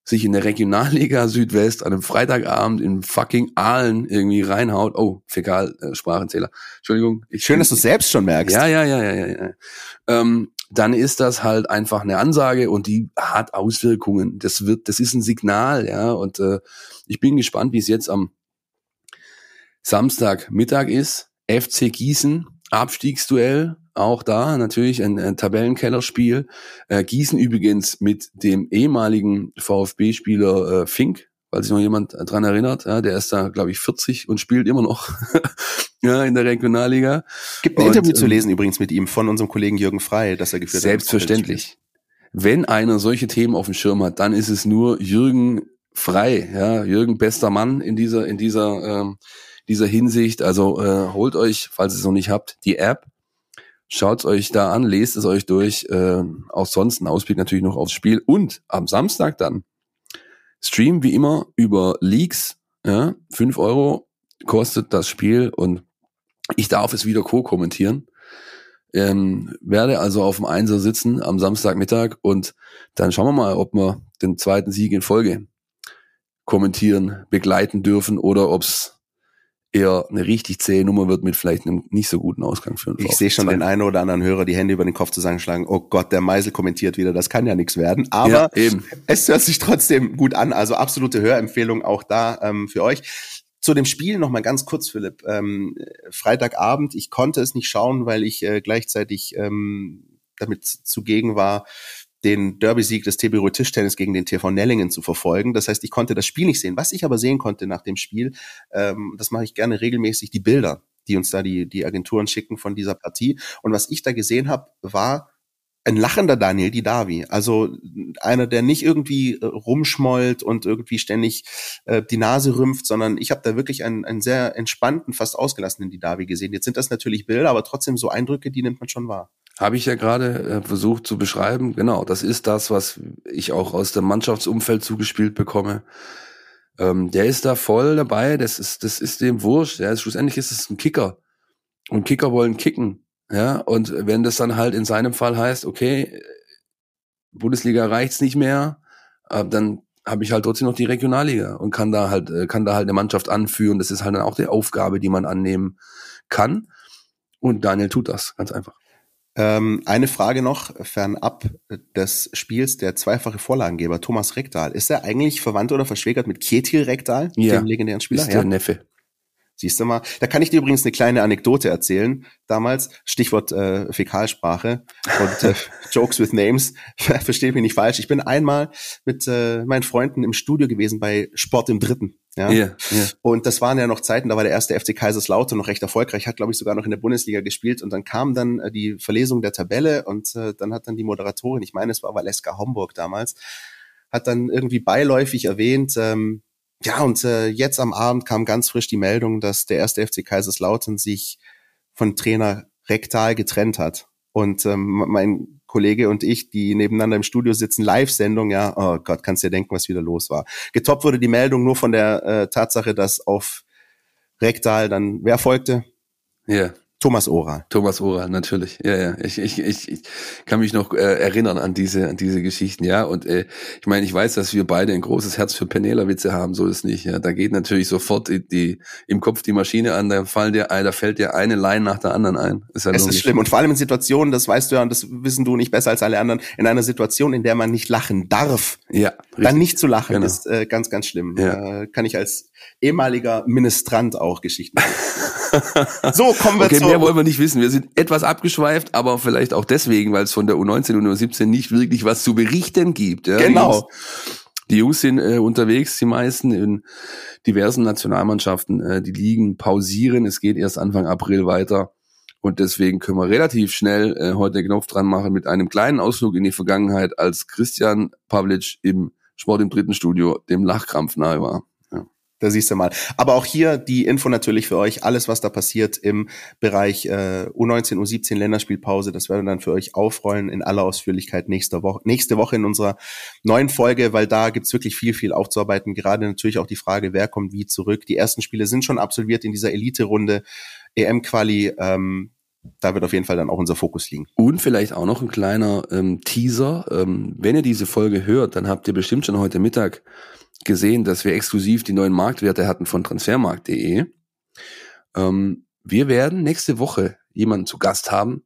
sich in der Regionalliga Südwest an einem Freitagabend in fucking Aalen irgendwie reinhaut. Oh, Fäkal, äh, Sprachenzähler. Entschuldigung. Schön, dass du selbst schon merkst. Ja, ja, ja, ja, ja. ja. Ähm, dann ist das halt einfach eine Ansage und die hat Auswirkungen. Das wird, das ist ein Signal, ja. Und äh, ich bin gespannt, wie es jetzt am Samstagmittag ist. FC Gießen, Abstiegsduell, auch da natürlich ein, ein Tabellenkellerspiel. Äh, Gießen übrigens mit dem ehemaligen VfB-Spieler äh, Fink, weil sich noch jemand dran erinnert. Ja, der ist da, glaube ich, 40 und spielt immer noch ja, in der Regionalliga. Gibt ein und, Interview zu ähm, lesen übrigens mit ihm von unserem Kollegen Jürgen Frei, dass er geführt selbstverständlich. hat. Selbstverständlich. Wenn einer solche Themen auf dem Schirm hat, dann ist es nur Jürgen Frei, ja, Jürgen bester Mann in dieser in dieser ähm, dieser Hinsicht. Also äh, holt euch, falls ihr es noch nicht habt, die App, schaut euch da an, lest es euch durch. Äh, auch sonst ein Ausblick natürlich noch aufs Spiel und am Samstag dann Stream wie immer über Leaks. Ja, 5 Euro kostet das Spiel und ich darf es wieder co-kommentieren. Ähm, werde also auf dem Einser sitzen am Samstagmittag und dann schauen wir mal, ob wir den zweiten Sieg in Folge kommentieren, begleiten dürfen oder ob's eher eine richtig zähe Nummer wird mit vielleicht einem nicht so guten Ausgang für einen Ich sehe schon den einen oder anderen Hörer die Hände über den Kopf zusammenschlagen. Oh Gott, der Meisel kommentiert wieder, das kann ja nichts werden. Aber ja, eben. es hört sich trotzdem gut an. Also absolute Hörempfehlung auch da ähm, für euch. Zu dem Spiel noch mal ganz kurz, Philipp. Ähm, Freitagabend, ich konnte es nicht schauen, weil ich äh, gleichzeitig ähm, damit zugegen war, den Derby-Sieg des TB Ruhr Tischtennis gegen den TV Nellingen zu verfolgen. Das heißt, ich konnte das Spiel nicht sehen. Was ich aber sehen konnte nach dem Spiel, ähm, das mache ich gerne regelmäßig, die Bilder, die uns da die, die Agenturen schicken von dieser Partie. Und was ich da gesehen habe, war ein lachender Daniel Didavi. Also einer, der nicht irgendwie äh, rumschmollt und irgendwie ständig äh, die Nase rümpft, sondern ich habe da wirklich einen, einen sehr entspannten, fast ausgelassenen Didavi gesehen. Jetzt sind das natürlich Bilder, aber trotzdem so Eindrücke, die nimmt man schon wahr. Habe ich ja gerade äh, versucht zu beschreiben. Genau, das ist das, was ich auch aus dem Mannschaftsumfeld zugespielt bekomme. Ähm, der ist da voll dabei. Das ist, das ist dem wurscht. Ja, schlussendlich ist es ein Kicker. Und Kicker wollen kicken. Ja, und wenn das dann halt in seinem Fall heißt, okay, Bundesliga reicht's nicht mehr, äh, dann habe ich halt trotzdem noch die Regionalliga und kann da halt, äh, kann da halt eine Mannschaft anführen. Das ist halt dann auch die Aufgabe, die man annehmen kann. Und Daniel tut das, ganz einfach. Ähm, eine Frage noch, fernab des Spiels, der zweifache Vorlagengeber Thomas Rekdal. Ist er eigentlich verwandt oder verschwägert mit Ketil Rekdal, Ja. dem legendären Spieler? Ist der Neffe. Siehst du mal. Da kann ich dir übrigens eine kleine Anekdote erzählen. Damals, Stichwort äh, Fäkalsprache und äh, Jokes with Names. Versteht mich nicht falsch. Ich bin einmal mit äh, meinen Freunden im Studio gewesen bei Sport im Dritten. Ja. Ja, ja. Und das waren ja noch Zeiten, da war der erste FC Kaiserslautern noch recht erfolgreich, hat glaube ich sogar noch in der Bundesliga gespielt und dann kam dann äh, die Verlesung der Tabelle und äh, dann hat dann die Moderatorin, ich meine es war Valeska Homburg damals, hat dann irgendwie beiläufig erwähnt, ähm, ja und äh, jetzt am Abend kam ganz frisch die Meldung, dass der erste FC Kaiserslautern sich von Trainer Rektal getrennt hat. Und ähm, mein Kollege und ich, die nebeneinander im Studio sitzen, Live-Sendung, ja, oh Gott, kannst dir denken, was wieder los war. Getoppt wurde die Meldung nur von der äh, Tatsache, dass auf Rektal dann, wer folgte? Ja. Thomas Oral. Thomas Ora, natürlich. Ja, ja. Ich, ich, ich, ich kann mich noch äh, erinnern an diese, an diese Geschichten, ja. Und äh, ich meine, ich weiß, dass wir beide ein großes Herz für Penela-Witze haben, so ist nicht. Ja. Da geht natürlich sofort die, die im Kopf die Maschine an, da fallen dir da fällt dir eine Line nach der anderen ein. Ist ja Es logisch. ist schlimm. Und vor allem in Situationen, das weißt du ja und das wissen du nicht besser als alle anderen, in einer Situation, in der man nicht lachen darf, Ja, dann nicht zu lachen, Genau. ist äh, ganz, ganz schlimm. Ja. Äh, kann ich als ehemaliger Ministrant auch Geschichten. so, kommen wir Okay, zu. mehr wollen wir nicht wissen. Wir sind etwas abgeschweift, aber vielleicht auch deswegen, weil es von der U19 und U17 nicht wirklich was zu berichten gibt. Ja? Genau. Die Jungs, die Jungs sind äh, unterwegs, die meisten in diversen Nationalmannschaften. Äh, die Ligen pausieren. Es geht erst Anfang April weiter. Und deswegen können wir relativ schnell äh, heute den Knopf dran machen mit einem kleinen Ausflug in die Vergangenheit, als Christian Pavlic im Sport im dritten Studio dem Lachkrampf nahe war. Da siehst du mal. Aber auch hier die Info natürlich für euch, alles, was da passiert im Bereich äh, U19, U17 Länderspielpause, das werden wir dann für euch aufrollen in aller Ausführlichkeit nächste Woche, nächste Woche in unserer neuen Folge, weil da gibt's wirklich viel, viel aufzuarbeiten. Gerade natürlich auch die Frage, wer kommt wie zurück. Die ersten Spiele sind schon absolviert in dieser Elite-Runde, EM-Quali. Ähm, da wird auf jeden Fall dann auch unser Fokus liegen. Und vielleicht auch noch ein kleiner ähm, Teaser. Ähm, wenn ihr diese Folge hört, dann habt ihr bestimmt schon heute Mittag gesehen, dass wir exklusiv die neuen Marktwerte hatten von transfermarkt.de. Ähm, wir werden nächste Woche jemanden zu Gast haben,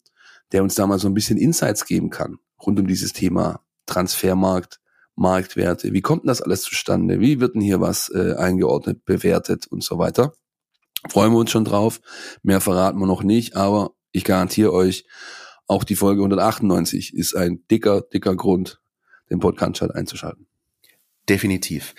der uns da mal so ein bisschen Insights geben kann rund um dieses Thema Transfermarkt, Marktwerte. Wie kommt denn das alles zustande? Wie wird denn hier was äh, eingeordnet, bewertet und so weiter? Freuen wir uns schon drauf. Mehr verraten wir noch nicht, aber ich garantiere euch, auch die Folge 198 ist ein dicker, dicker Grund, den Podcast halt einzuschalten. Definitiv.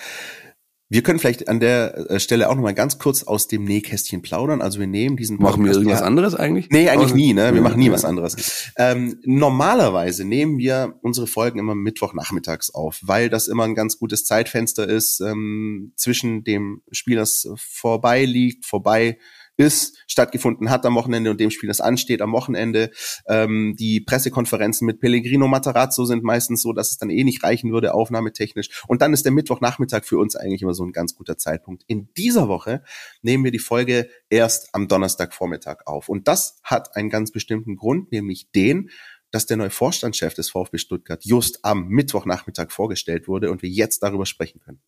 Wir können vielleicht an der äh, Stelle auch noch mal ganz kurz aus dem Nähkästchen plaudern. Also wir nehmen diesen Machen wir Podcast irgendwas anderes eigentlich? Nee, eigentlich nie, ne? Wir Ja, machen nie ja. was anderes. Ähm, normalerweise nehmen wir unsere Folgen immer Mittwochnachmittags auf, weil das immer ein ganz gutes Zeitfenster ist, ähm, zwischen dem Spiel, das vorbei liegt, vorbei ist, stattgefunden hat am Wochenende und dem Spiel, das ansteht am Wochenende. Ähm, die Pressekonferenzen mit Pellegrino Matarazzo sind meistens so, dass es dann eh nicht reichen würde, aufnahmetechnisch. Und dann ist der Mittwochnachmittag für uns eigentlich immer so ein ganz guter Zeitpunkt. In dieser Woche nehmen wir die Folge erst am Donnerstagvormittag auf. Und das hat einen ganz bestimmten Grund, nämlich den, dass der neue Vorstandschef des VfB Stuttgart just am Mittwochnachmittag vorgestellt wurde und wir jetzt darüber sprechen können.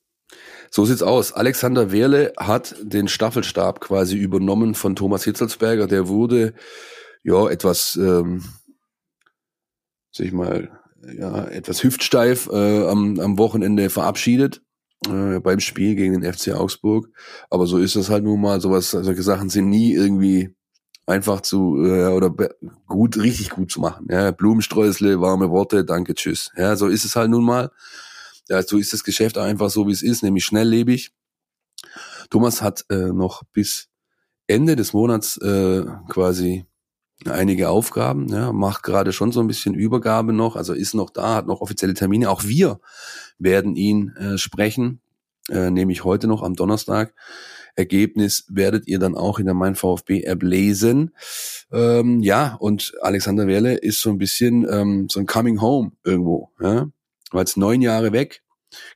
So sieht's aus. Alexander Wehrle hat den Staffelstab quasi übernommen von Thomas Hitzelsberger. Der wurde ja etwas, ähm, sag ich mal, ja etwas hüftsteif äh, am, am Wochenende verabschiedet äh, beim Spiel gegen den FC Augsburg. Aber so ist das halt nun mal. Sowas, solche Sachen sind nie irgendwie einfach zu äh, oder gut, richtig gut zu machen. Ja, Blumensträusle, warme Worte, danke, tschüss. Ja, so ist es halt nun mal. So ist das Geschäft einfach so, wie es ist, nämlich schnelllebig. Thomas hat äh, noch bis Ende des Monats äh, quasi einige Aufgaben, ja, macht gerade schon so ein bisschen Übergabe noch, also ist noch da, hat noch offizielle Termine. Auch wir werden ihn äh, sprechen, äh, nämlich heute noch am Donnerstag. Ergebnis werdet ihr dann auch in der Mein VfB App lesen. Ähm, ja, und Alexander Werle ist so ein bisschen ähm, so ein Coming Home irgendwo. Ja? War jetzt neun Jahre weg,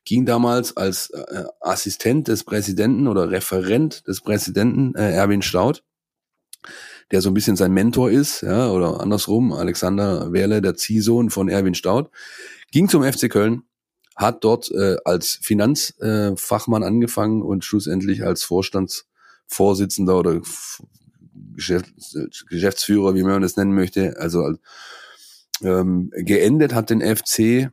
ging damals als äh, Assistent des Präsidenten oder Referent des Präsidenten äh, Erwin Staud, der so ein bisschen sein Mentor ist, ja, oder andersrum, Alexander Werle, der Ziehsohn von Erwin Staud, ging zum FC Köln, hat dort äh, als Finanzfachmann äh, angefangen und schlussendlich als Vorstandsvorsitzender oder Geschäftsführer, wie man das nennen möchte. Also ähm, geendet hat den FC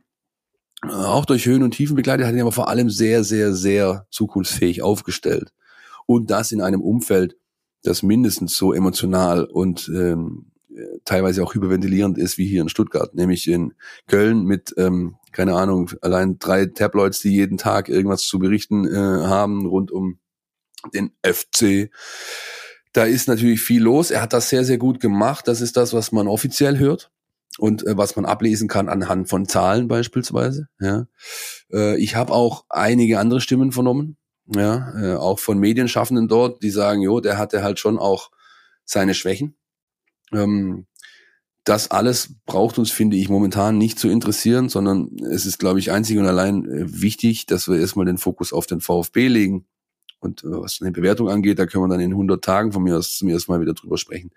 auch durch Höhen und Tiefen begleitet, hat ihn aber vor allem sehr, sehr, sehr zukunftsfähig aufgestellt. Und das in einem Umfeld, das mindestens so emotional und ähm, teilweise auch hyperventilierend ist wie hier in Stuttgart, nämlich in Köln mit, ähm, keine Ahnung, allein drei Tabloids, die jeden Tag irgendwas zu berichten äh, haben rund um den FC. Da ist natürlich viel los. Er hat das sehr, sehr gut gemacht. Das ist das, was man offiziell hört und äh, was man ablesen kann anhand von Zahlen beispielsweise. Ja. Äh, ich habe auch einige andere Stimmen vernommen, ja, äh, auch von Medienschaffenden dort, die sagen, jo, der hatte halt schon auch seine Schwächen. Ähm, das alles braucht uns, finde ich, momentan nicht zu interessieren, sondern es ist, glaube ich, einzig und allein äh, wichtig, dass wir erstmal den Fokus auf den VfB legen. Und äh, was eine Bewertung angeht, da können wir dann in 100 Tagen von mir aus zum ersten Mal wieder drüber sprechen.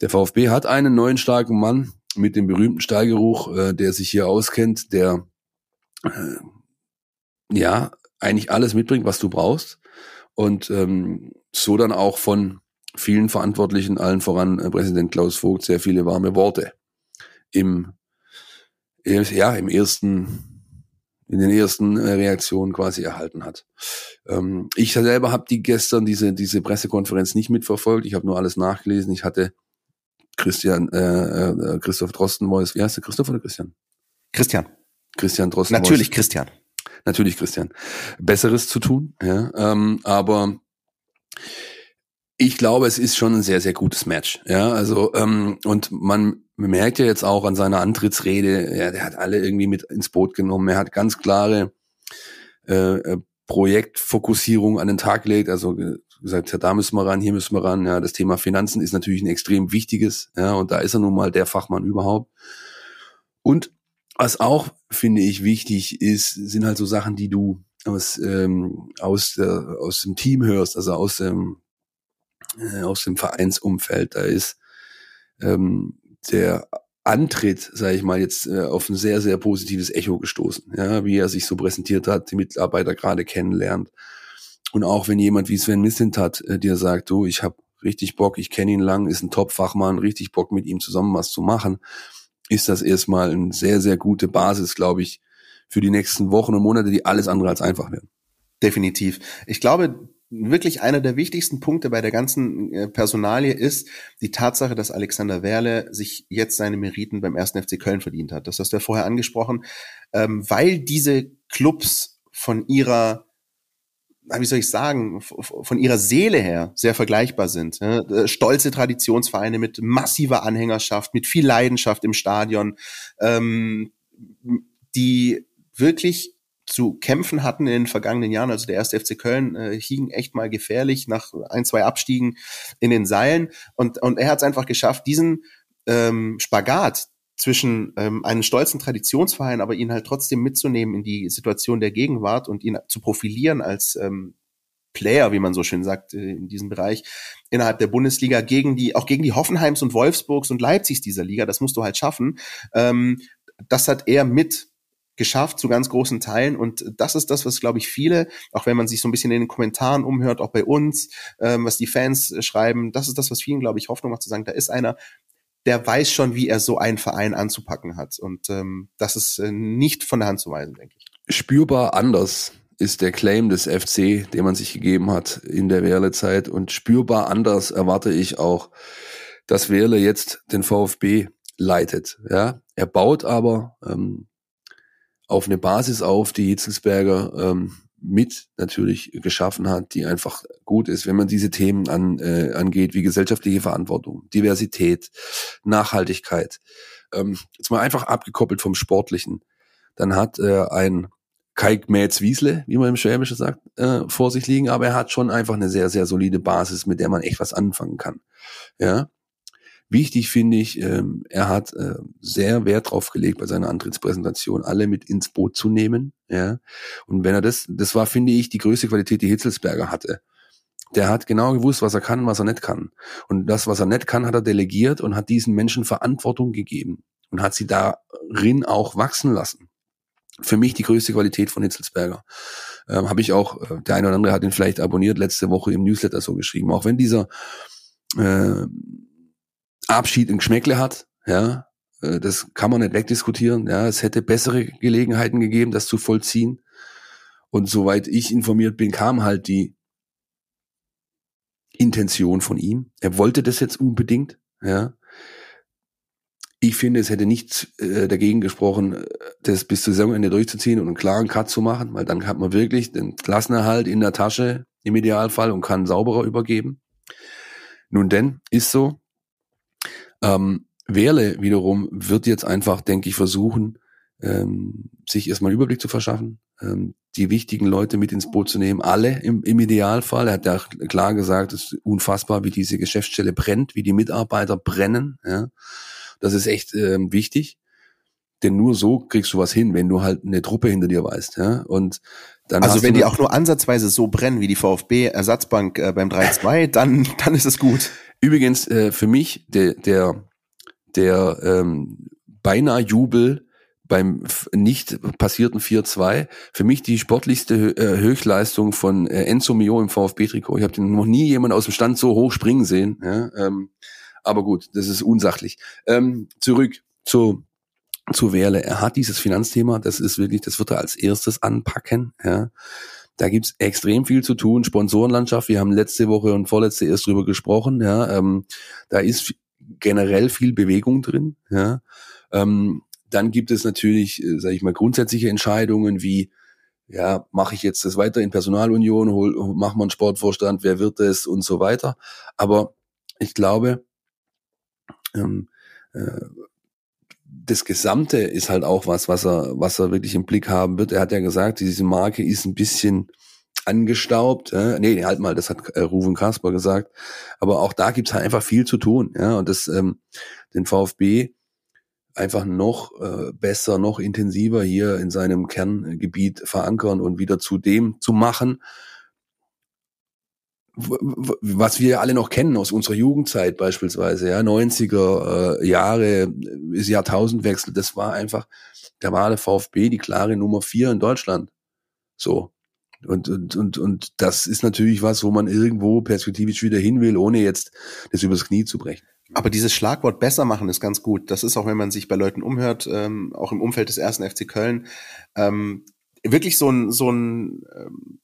Der VfB hat einen neuen starken Mann mit dem berühmten Stallgeruch, äh, der sich hier auskennt, der äh, ja eigentlich alles mitbringt, was du brauchst. Und ähm, so dann auch von vielen Verantwortlichen, allen voran äh, Präsident Klaus Vogt, sehr viele warme Worte im, ja, im ersten in den ersten äh, Reaktionen quasi erhalten hat. Ähm, ich selber habe die gestern diese diese Pressekonferenz nicht mitverfolgt. Ich habe nur alles nachgelesen. Ich hatte Christian äh, äh, Christoph Drostenbois. Wie heißt der Christoph oder Christian? Christian. Christian Drostenbois. Natürlich Christian. Natürlich Christian. Besseres zu tun. Ja, ähm, aber ich glaube, es ist schon ein sehr, sehr gutes Match. Ja, also ähm, und man merkt ja jetzt auch an seiner Antrittsrede, ja, der hat alle irgendwie mit ins Boot genommen. Er hat ganz klare äh, äh Projektfokussierung an den Tag gelegt. Also gesagt, ja, da müssen wir ran, hier müssen wir ran. Ja, das Thema Finanzen ist natürlich ein extrem wichtiges. Ja, und da ist er nun mal der Fachmann überhaupt. Und was auch finde ich wichtig ist, sind halt so Sachen, die du aus ähm, aus der, aus dem Team hörst, also aus dem äh, aus dem Vereinsumfeld. Da ist ähm, der Antritt, sage ich mal, jetzt äh, auf ein sehr, sehr positives Echo gestoßen. Ja, wie er sich so präsentiert hat, die Mitarbeiter gerade kennenlernt. Und auch wenn jemand wie Sven Missint hat, äh, dir sagt, du, ich habe richtig Bock, ich kenne ihn lang, ist ein Top-Fachmann, richtig Bock mit ihm zusammen was zu machen, ist das erstmal eine sehr, sehr gute Basis, glaube ich, für die nächsten Wochen und Monate, die alles andere als einfach werden. Definitiv. Ich glaube, wirklich einer der wichtigsten Punkte bei der ganzen äh, Personalie ist die Tatsache, dass Alexander Werle sich jetzt seine Meriten beim ersten FC Köln verdient hat. Das hast du ja vorher angesprochen, ähm, weil diese Clubs von ihrer wie soll ich sagen, von ihrer Seele her sehr vergleichbar sind. Äh, stolze Traditionsvereine mit massiver Anhängerschaft, mit viel Leidenschaft im Stadion, ähm, die wirklich zu kämpfen hatten in den vergangenen Jahren. Also der erste FC Köln äh, hing echt mal gefährlich nach ein, zwei Abstiegen in den Seilen. Und, und er hat es einfach geschafft, diesen ähm, Spagat zwischen ähm, einem stolzen Traditionsverein, aber ihn halt trotzdem mitzunehmen in die Situation der Gegenwart und ihn zu profilieren als ähm, Player, wie man so schön sagt, äh, in diesem Bereich innerhalb der Bundesliga gegen die, auch gegen die Hoffenheims und Wolfsburgs und Leipzigs dieser Liga. Das musst du halt schaffen. Ähm, das hat er mit geschafft zu ganz großen Teilen und das ist das, was glaube ich viele, auch wenn man sich so ein bisschen in den Kommentaren umhört, auch bei uns, ähm, was die Fans schreiben, das ist das, was vielen glaube ich Hoffnung macht zu sagen, da ist einer, der weiß schon, wie er so einen Verein anzupacken hat und ähm, das ist äh, nicht von der Hand zu weisen, denke ich. Spürbar anders ist der Claim des FC, den man sich gegeben hat in der Werle-Zeit und spürbar anders erwarte ich auch, dass Werle jetzt den VfB leitet. Ja, er baut aber ähm, auf eine Basis auf, die Hitzelsberger ähm, mit natürlich geschaffen hat, die einfach gut ist, wenn man diese Themen an, äh, angeht, wie gesellschaftliche Verantwortung, Diversität, Nachhaltigkeit. Ähm, jetzt mal einfach abgekoppelt vom Sportlichen. Dann hat äh, ein Kai Mätz Wiesle, wie man im Schwäbischen sagt, äh, vor sich liegen, aber er hat schon einfach eine sehr, sehr solide Basis, mit der man echt was anfangen kann. Ja, Wichtig finde ich, ähm, er hat äh, sehr Wert drauf gelegt, bei seiner Antrittspräsentation alle mit ins Boot zu nehmen. Ja, und wenn er das, das war, finde ich, die größte Qualität, die Hitzelsberger hatte. Der hat genau gewusst, was er kann und was er nicht kann. Und das, was er nicht kann, hat er delegiert und hat diesen Menschen Verantwortung gegeben und hat sie darin auch wachsen lassen. Für mich die größte Qualität von Hitzelsberger. Ähm, Habe ich auch, äh, der eine oder andere hat ihn vielleicht abonniert, letzte Woche im Newsletter so geschrieben. Auch wenn dieser äh, Abschied ein Geschmäckle hat, ja, äh, das kann man nicht wegdiskutieren. Ja, es hätte bessere Gelegenheiten gegeben, das zu vollziehen. Und soweit ich informiert bin, kam halt die Intention von ihm. Er wollte das jetzt unbedingt. Ja, ich finde, es hätte nichts äh, dagegen gesprochen, das bis zur Saisonende durchzuziehen und einen klaren Cut zu machen, weil dann hat man wirklich den Klassenerhalt in der Tasche im Idealfall und kann sauberer übergeben. Nun denn, ist so. Ähm, Werle wiederum wird jetzt einfach, denke ich, versuchen, ähm, sich erstmal einen Überblick zu verschaffen, ähm, die wichtigen Leute mit ins Boot zu nehmen, alle im, im Idealfall. Er hat ja klar gesagt, es ist unfassbar, wie diese Geschäftsstelle brennt, wie die Mitarbeiter brennen. Ja. Das ist echt ähm, wichtig. Denn nur so kriegst du was hin, wenn du halt eine Truppe hinter dir weißt. Ja? Und dann also wenn die auch nur ansatzweise so brennen wie die VfB Ersatzbank äh, beim 3-2, dann, dann ist es gut. Übrigens, äh, für mich, der, der der ähm, beinahe Jubel beim nicht passierten 4-2 für mich die sportlichste äh, Höchstleistung von äh, Enzo Mio im VfB-Trikot. Ich habe noch nie jemand aus dem Stand so hoch springen sehen. Ja? Ähm, aber gut, das ist unsachlich. Ähm, zurück zu zu Werle. Er hat dieses Finanzthema, das ist wirklich, das wird er als erstes anpacken. Ja. Da gibt's extrem viel zu tun. Sponsorenlandschaft, wir haben letzte Woche und vorletzte erst drüber gesprochen. Ja. Ähm, da ist generell viel Bewegung drin. Ja. Ähm, dann gibt es natürlich, äh, sage ich mal, grundsätzliche Entscheidungen wie ja, mache ich jetzt das weiter in Personalunion, hol, mach mal einen Sportvorstand, wer wird es und so weiter. Aber ich glaube, ähm, äh, das Gesamte ist halt auch was, was er, was er wirklich im Blick haben wird. Er hat ja gesagt, diese Marke ist ein bisschen angestaubt. Äh, nee, halt mal, das hat äh, Ruven Kasper gesagt. Aber auch da gibt's halt einfach viel zu tun. Ja, und das ähm, den VfB einfach noch äh, besser, noch intensiver hier in seinem Kerngebiet verankern und wieder zu dem zu machen, was wir alle noch kennen aus unserer Jugendzeit beispielsweise, ja, 90er äh, Jahre, ist Jahrtausendwechsel, das war einfach, da war der VfB die klare Nummer vier in Deutschland. So. Und, und, und, und das ist natürlich was, wo man irgendwo perspektivisch wieder hin will, ohne jetzt das übers Knie zu brechen. Aber dieses Schlagwort besser machen ist ganz gut. Das ist auch, wenn man sich bei Leuten umhört, ähm, auch im Umfeld des ersten FC Köln, ähm, wirklich so ein, so ein ähm,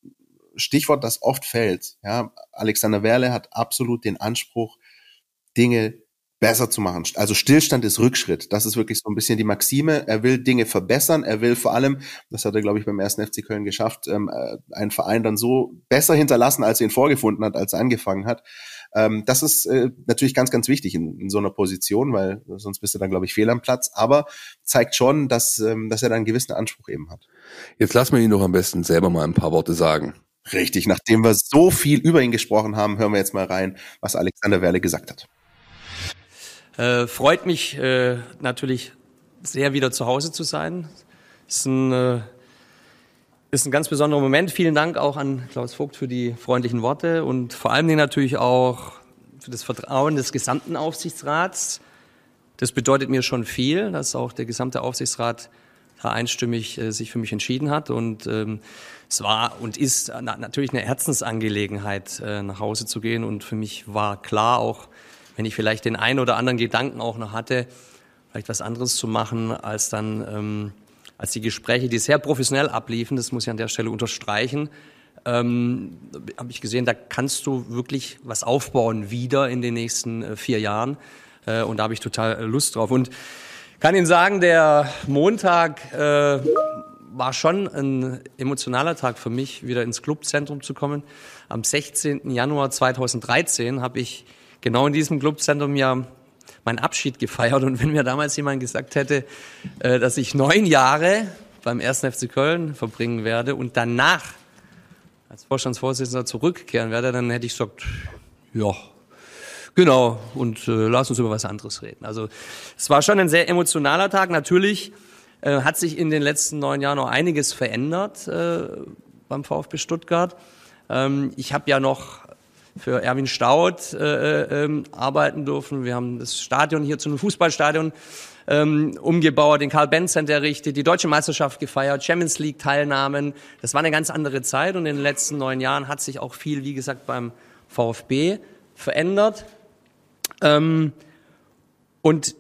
Stichwort, das oft fällt. Ja, Alexander Werle hat absolut den Anspruch, Dinge besser zu machen. Also Stillstand ist Rückschritt. Das ist wirklich so ein bisschen die Maxime. Er will Dinge verbessern. Er will vor allem, das hat er, glaube ich, beim ersten FC Köln geschafft, ähm, äh, einen Verein dann so besser hinterlassen, als er ihn vorgefunden hat, als er angefangen hat. Ähm, das ist äh, natürlich ganz, ganz wichtig in, in so einer Position, weil sonst bist du dann, glaube ich, fehl am Platz. Aber zeigt schon, dass, ähm, dass er da einen gewissen Anspruch eben hat. Jetzt lass mir ihn doch am besten selber mal ein paar Worte sagen. Richtig, nachdem wir so viel über ihn gesprochen haben, hören wir jetzt mal rein, was Alexander Werle gesagt hat. Äh, freut mich äh, natürlich sehr, wieder zu Hause zu sein. Ist ein, äh, ist ein ganz besonderer Moment. Vielen Dank auch an Klaus Vogt für die freundlichen Worte und vor Dingen natürlich auch für das Vertrauen des gesamten Aufsichtsrats. Das bedeutet mir schon viel, dass auch der gesamte Aufsichtsrat einstimmig äh, sich für mich entschieden hat. Und ähm, es war und ist na, natürlich eine Herzensangelegenheit, äh, nach Hause zu gehen. Und für mich war klar auch, wenn ich vielleicht den einen oder anderen Gedanken auch noch hatte, vielleicht was anderes zu machen, als dann ähm, als die Gespräche, die sehr professionell abliefen, das muss ich an der Stelle unterstreichen, ähm, habe ich gesehen, da kannst du wirklich was aufbauen wieder in den nächsten äh, vier Jahren. Äh, und da habe ich total äh, Lust drauf. Und kann Ihnen sagen, der Montag äh, war schon ein emotionaler Tag für mich, wieder ins Clubzentrum zu kommen. Am 16. Januar 2013 habe ich genau in diesem Clubzentrum ja meinen Abschied gefeiert. Und wenn mir damals jemand gesagt hätte, äh, dass ich neun Jahre beim 1. FC Köln verbringen werde und danach als Vorstandsvorsitzender zurückkehren werde, dann hätte ich gesagt, ja, Genau, und äh, lass uns über was anderes reden. Also es war schon ein sehr emotionaler Tag. Natürlich äh, hat sich in den letzten neun Jahren noch einiges verändert äh, beim VfB Stuttgart. Ähm, ich habe ja noch für Erwin Staud äh, äh, ähm, arbeiten dürfen. Wir haben das Stadion hier zu einem Fußballstadion ähm, umgebaut, den Karl-Benz Center errichtet, die deutsche Meisterschaft gefeiert, Champions League Teilnahmen. Das war eine ganz andere Zeit und in den letzten neun Jahren hat sich auch viel, wie gesagt, beim VfB verändert Ähm, und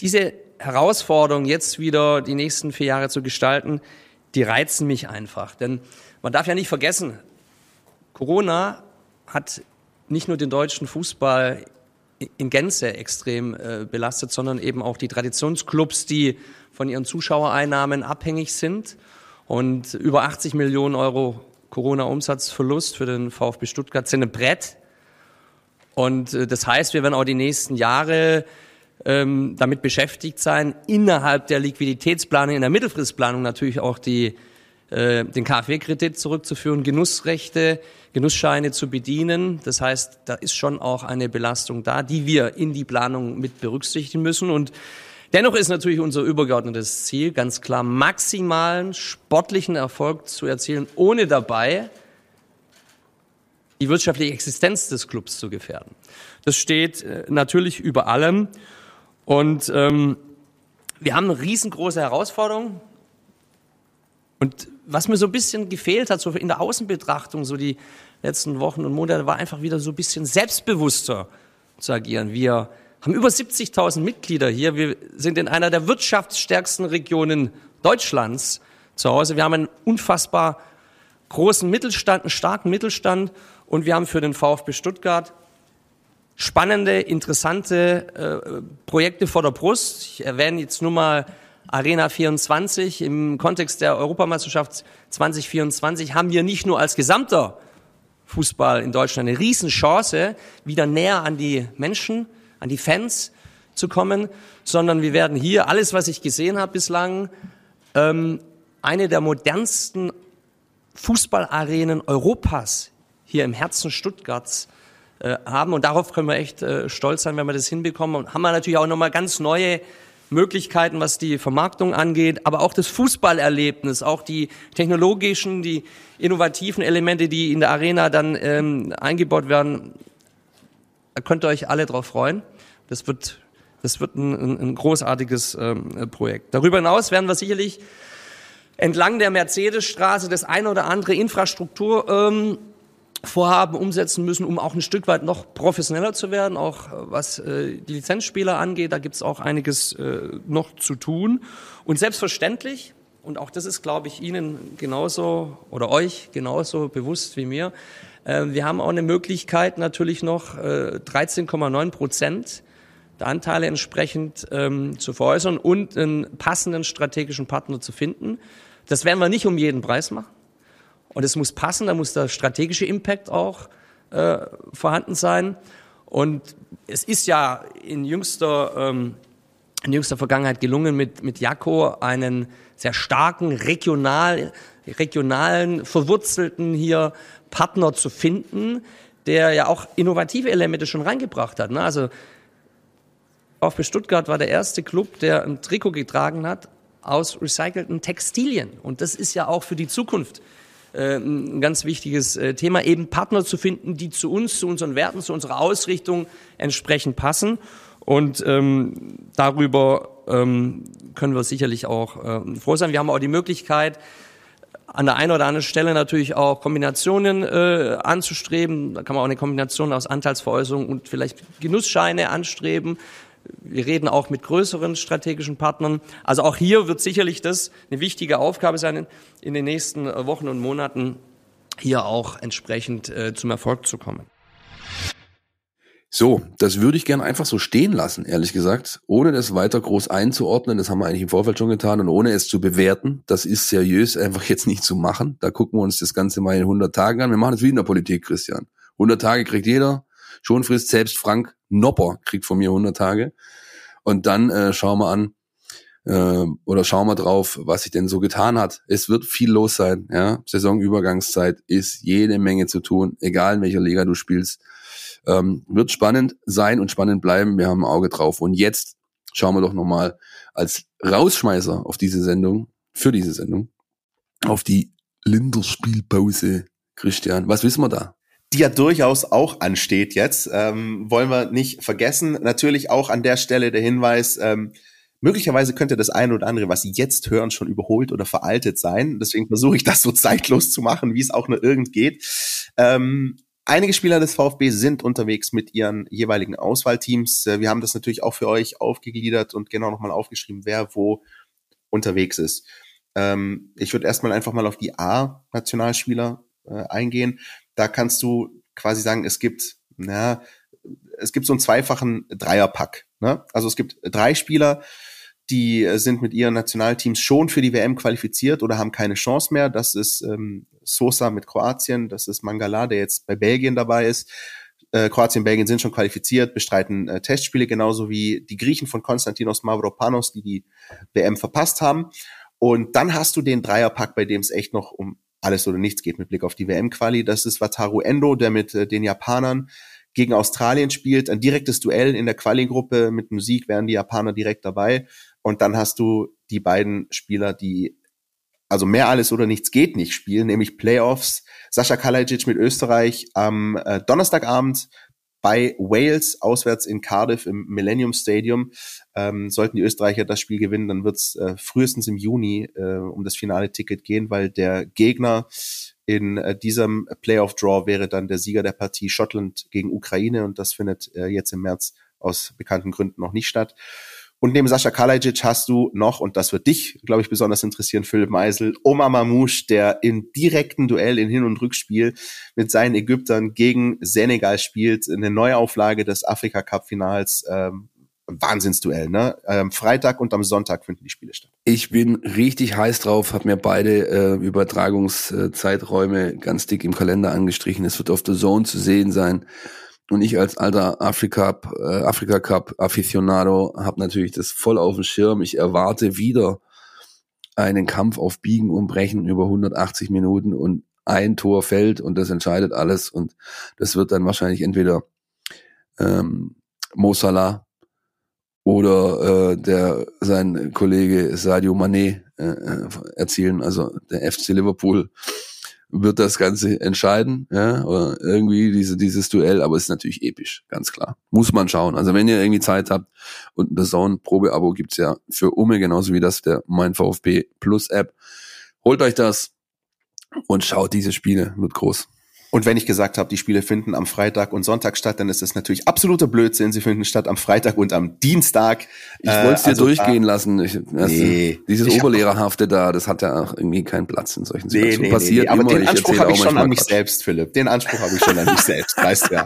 diese Herausforderung, jetzt wieder die nächsten vier Jahre zu gestalten, die reizen mich einfach. Denn man darf ja nicht vergessen, Corona hat nicht nur den deutschen Fußball in Gänze extrem äh, belastet, sondern eben auch die Traditionsclubs, die von ihren Zuschauereinnahmen abhängig sind. Und über 80 Millionen Euro Corona-Umsatzverlust für den VfB Stuttgart sind ein Brett. Und äh, das heißt, wir werden auch die nächsten Jahre ähm, damit beschäftigt sein, innerhalb der Liquiditätsplanung, in der Mittelfristplanung natürlich auch die, äh, den KfW-Kredit zurückzuführen, Genussrechte, Genussscheine zu bedienen. Das heißt, da ist schon auch eine Belastung da, die wir in die Planung mit berücksichtigen müssen. Und dennoch ist natürlich unser übergeordnetes Ziel ganz klar, maximalen sportlichen Erfolg zu erzielen, ohne dabei die wirtschaftliche Existenz des Clubs zu gefährden. Das steht äh, natürlich über allem. Und ähm, wir haben eine riesengroße Herausforderung. Und was mir so ein bisschen gefehlt hat, so in der Außenbetrachtung, so die letzten Wochen und Monate, war einfach wieder so ein bisschen selbstbewusster zu agieren. Wir haben über 70.000 Mitglieder hier. Wir sind in einer der wirtschaftsstärksten Regionen Deutschlands zu Hause. Wir haben einen unfassbar großen Mittelstand, einen starken Mittelstand und wir haben für den VfB Stuttgart spannende, interessante äh, Projekte vor der Brust. Ich erwähne jetzt nur mal Arena 24 im Kontext der Europameisterschaft 2024 haben wir nicht nur als gesamter Fußball in Deutschland eine Riesenchance, wieder näher an die Menschen, an die Fans zu kommen, sondern wir werden hier alles, was ich gesehen habe bislang, ähm, eine der modernsten Fußballarenen Europas hier im Herzen Stuttgarts äh, haben. Und darauf können wir echt äh, stolz sein, wenn wir das hinbekommen. Und haben wir natürlich auch nochmal ganz neue Möglichkeiten, was die Vermarktung angeht, aber auch das Fußballerlebnis, auch die technologischen, die innovativen Elemente, die in der Arena dann ähm, eingebaut werden. Da könnt ihr euch alle drauf freuen. Das wird, das wird ein, ein großartiges ähm, Projekt. Darüber hinaus werden wir sicherlich entlang der Mercedesstraße das eine oder andere Infrastruktur ähm, Vorhaben umsetzen müssen, um auch ein Stück weit noch professioneller zu werden, auch äh, was äh, die Lizenzspieler angeht. Da gibt es auch einiges äh, noch zu tun. Und selbstverständlich, und auch das ist, glaube ich, Ihnen genauso oder euch genauso bewusst wie mir, äh, wir haben auch eine Möglichkeit, natürlich noch äh, 13,9 Prozent der Anteile entsprechend ähm, zu veräußern und einen passenden strategischen Partner zu finden. Das werden wir nicht um jeden Preis machen. Und es muss passen, da muss der strategische Impact auch äh, vorhanden sein. Und es ist ja in jüngster, ähm, in jüngster Vergangenheit gelungen, mit, mit Jako einen sehr starken, regional, regionalen, verwurzelten hier Partner zu finden, der ja auch innovative Elemente schon reingebracht hat. Ne? Also VfB Stuttgart war der erste Club, der ein Trikot getragen hat aus recycelten Textilien. Und das ist ja auch für die Zukunft äh, ein ganz wichtiges äh, Thema, eben Partner zu finden, die zu uns, zu unseren Werten, zu unserer Ausrichtung entsprechend passen. Und ähm, darüber ähm, können wir sicherlich auch äh, froh sein. Wir haben auch die Möglichkeit, an der einen oder anderen Stelle natürlich auch Kombinationen äh, anzustreben. Da kann man auch eine Kombination aus Anteilsveräußerung und vielleicht Genussscheine anstreben. Wir reden auch mit größeren strategischen Partnern. Also auch hier wird sicherlich das eine wichtige Aufgabe sein, in den nächsten Wochen und Monaten hier auch entsprechend äh, zum Erfolg zu kommen. So, das würde ich gerne einfach so stehen lassen, ehrlich gesagt, ohne das weiter groß einzuordnen. Das haben wir eigentlich im Vorfeld schon getan und ohne es zu bewerten. Das ist seriös einfach jetzt nicht zu machen. Da gucken wir uns das Ganze mal in 100 Tagen an. Wir machen es wie in der Politik, Christian. 100 Tage kriegt jeder. Schonfrist, selbst Frank Nopper kriegt von mir 100 Tage. Und dann äh, schauen wir an, äh, oder schauen wir drauf, was sich denn so getan hat. Es wird viel los sein. Ja? Saisonübergangszeit ist jede Menge zu tun, egal in welcher Liga du spielst. Ähm, wird spannend sein und spannend bleiben. Wir haben ein Auge drauf. Und jetzt schauen wir doch nochmal als Rausschmeißer auf diese Sendung, für diese Sendung, auf die Linderspielpause. Christian, was wissen wir da? Die ja durchaus auch ansteht jetzt, ähm, wollen wir nicht vergessen. Natürlich auch an der Stelle der Hinweis, ähm, möglicherweise könnte das eine oder andere, was Sie jetzt hören, schon überholt oder veraltet sein. Deswegen versuche ich das so zeitlos zu machen, wie es auch nur irgend geht. Ähm, Einige Spieler des VfB sind unterwegs mit ihren jeweiligen Auswahlteams. Äh, wir haben das natürlich auch für euch aufgegliedert und genau nochmal aufgeschrieben, wer wo unterwegs ist. Ähm, ich würde erstmal einfach mal auf die A-Nationalspieler äh, eingehen. Da kannst du quasi sagen, es gibt, na, es gibt so einen zweifachen Dreierpack. Ne? Also es gibt drei Spieler, die sind mit ihren Nationalteams schon für die WM qualifiziert oder haben keine Chance mehr. Das ist ähm, Sosa mit Kroatien, das ist Mangala, der jetzt bei Belgien dabei ist. Äh, Kroatien, Belgien sind schon qualifiziert, bestreiten äh, Testspiele, genauso wie die Griechen von Konstantinos Mavropanos, die die WM verpasst haben. Und dann hast du den Dreierpack, bei dem es echt noch um alles oder nichts geht mit Blick auf die WM-Quali. Das ist Wataru Endo, der mit äh, den Japanern gegen Australien spielt. Ein direktes Duell in der Quali-Gruppe mit Musik wären die Japaner direkt dabei. Und dann hast du die beiden Spieler, die also mehr alles oder nichts geht nicht spielen, nämlich Playoffs. Sascha Kalajic mit Österreich am äh, Donnerstagabend bei Wales auswärts in Cardiff im Millennium Stadium. Ähm, sollten die Österreicher das Spiel gewinnen, dann wird es äh, frühestens im Juni äh, um das finale Ticket gehen, weil der Gegner in äh, diesem Playoff-Draw wäre dann der Sieger der Partie Schottland gegen Ukraine und das findet äh, jetzt im März aus bekannten Gründen noch nicht statt. Und neben Sascha Kalajic hast du noch, und das wird dich, glaube ich, besonders interessieren, Philipp Meisel, Omar Mamouche, der im direkten Duell in Hin- und Rückspiel mit seinen Ägyptern gegen Senegal spielt. Eine Neuauflage des Afrika-Cup-Finals. Ähm, Wahnsinnsduell, ne? Ähm, Freitag und am Sonntag finden die Spiele statt. Ich bin richtig heiß drauf, habe mir beide äh, Übertragungszeiträume ganz dick im Kalender angestrichen. Es wird auf der Zone zu sehen sein. Und ich als alter Afrika, äh, Afrika Cup Aficionado habe natürlich das voll auf dem Schirm. Ich erwarte wieder einen Kampf auf Biegen und Brechen über 180 Minuten und ein Tor fällt und das entscheidet alles und das wird dann wahrscheinlich entweder ähm, Mo Salah oder äh, der sein Kollege Sadio Mané äh, äh erzielen, also der FC Liverpool wird das Ganze entscheiden, ja, oder irgendwie diese, dieses Duell, aber es ist natürlich episch, ganz klar. Muss man schauen. Also wenn ihr irgendwie Zeit habt und ein Zone-Probe-Abo gibt's ja für Umme, genauso wie das der Mein VfB Plus App. Holt euch das und schaut diese Spiele, wird groß. Und wenn ich gesagt habe, die Spiele finden am Freitag und Sonntag statt, dann ist das natürlich absoluter Blödsinn. Sie finden statt am Freitag und am Dienstag. Ich wollte es dir also, durchgehen lassen. Ich, nee, dieses Oberlehrerhafte da, das hat ja auch irgendwie keinen Platz in solchen Situationen. Nee, nee, Passiert nee, aber immer. den Anspruch habe ich schon an mich Quatsch. selbst, Philipp. Den Anspruch habe ich schon an mich selbst, weißt du ja.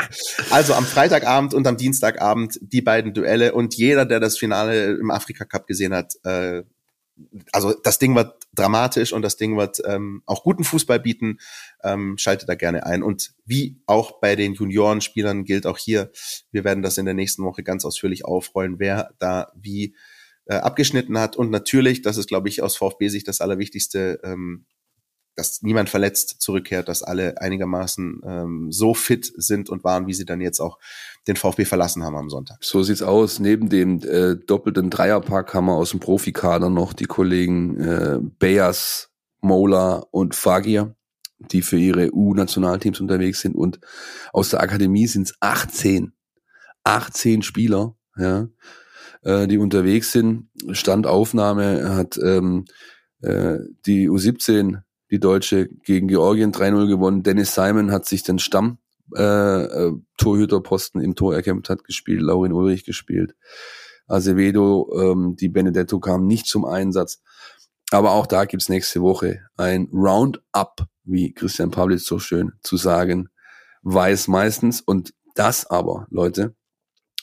Also am Freitagabend und am Dienstagabend die beiden Duelle und jeder, der das Finale im Afrika Cup gesehen hat, äh, also das Ding wird dramatisch und das Ding wird ähm, auch guten Fußball bieten. Ähm, schaltet da gerne ein. Und wie auch bei den Juniorenspielern gilt auch hier, wir werden das in der nächsten Woche ganz ausführlich aufrollen, wer da wie äh, abgeschnitten hat. Und natürlich, das ist, glaube ich, aus VfB-Sicht das Allerwichtigste, ähm, dass niemand verletzt zurückkehrt, dass alle einigermaßen ähm, so fit sind und waren, wie sie dann jetzt auch den VfB verlassen haben am Sonntag. So sieht's aus. Neben dem äh, doppelten Dreierpack haben wir aus dem Profikader noch die Kollegen äh, Bayers, Mola und Fagir, die für ihre U-Nationalteams unterwegs sind. Und aus der Akademie sind's 18. 18 Spieler, ja, äh, die unterwegs sind. Standaufnahme hat ähm, äh, die U17 die Deutsche gegen Georgien 3-0 gewonnen. Dennis Simon hat sich den Stamm äh, äh, Torhüterposten im Tor erkämpft, hat gespielt, Laurin Ulrich gespielt. Azevedo, ähm, die Benedetto kam nicht zum Einsatz. Aber auch da gibt's nächste Woche ein Roundup, wie Christian Pavlitz so schön zu sagen weiß meistens. Und das aber, Leute,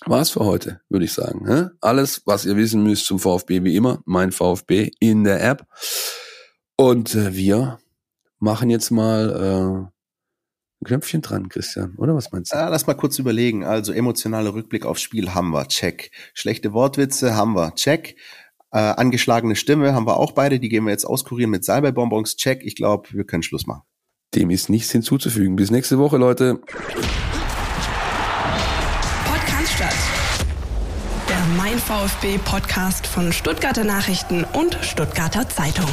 war's für heute, würde ich sagen. Alles, was ihr wissen müsst zum VfB, wie immer, mein VfB in der App. Und äh, wir machen jetzt mal äh, ein Knöpfchen dran, Christian, oder was meinst du? Ah, lass mal kurz überlegen. Also emotionaler Rückblick aufs Spiel haben wir, check. Schlechte Wortwitze haben wir, check. Äh, angeschlagene Stimme haben wir auch beide, die gehen wir jetzt auskurieren mit Salbeibonbons, check. Ich glaube, wir können Schluss machen. Dem ist nichts hinzuzufügen. Bis nächste Woche, Leute. Podcast statt. Der Mein VfB Podcast von Stuttgarter Nachrichten und Stuttgarter Zeitung.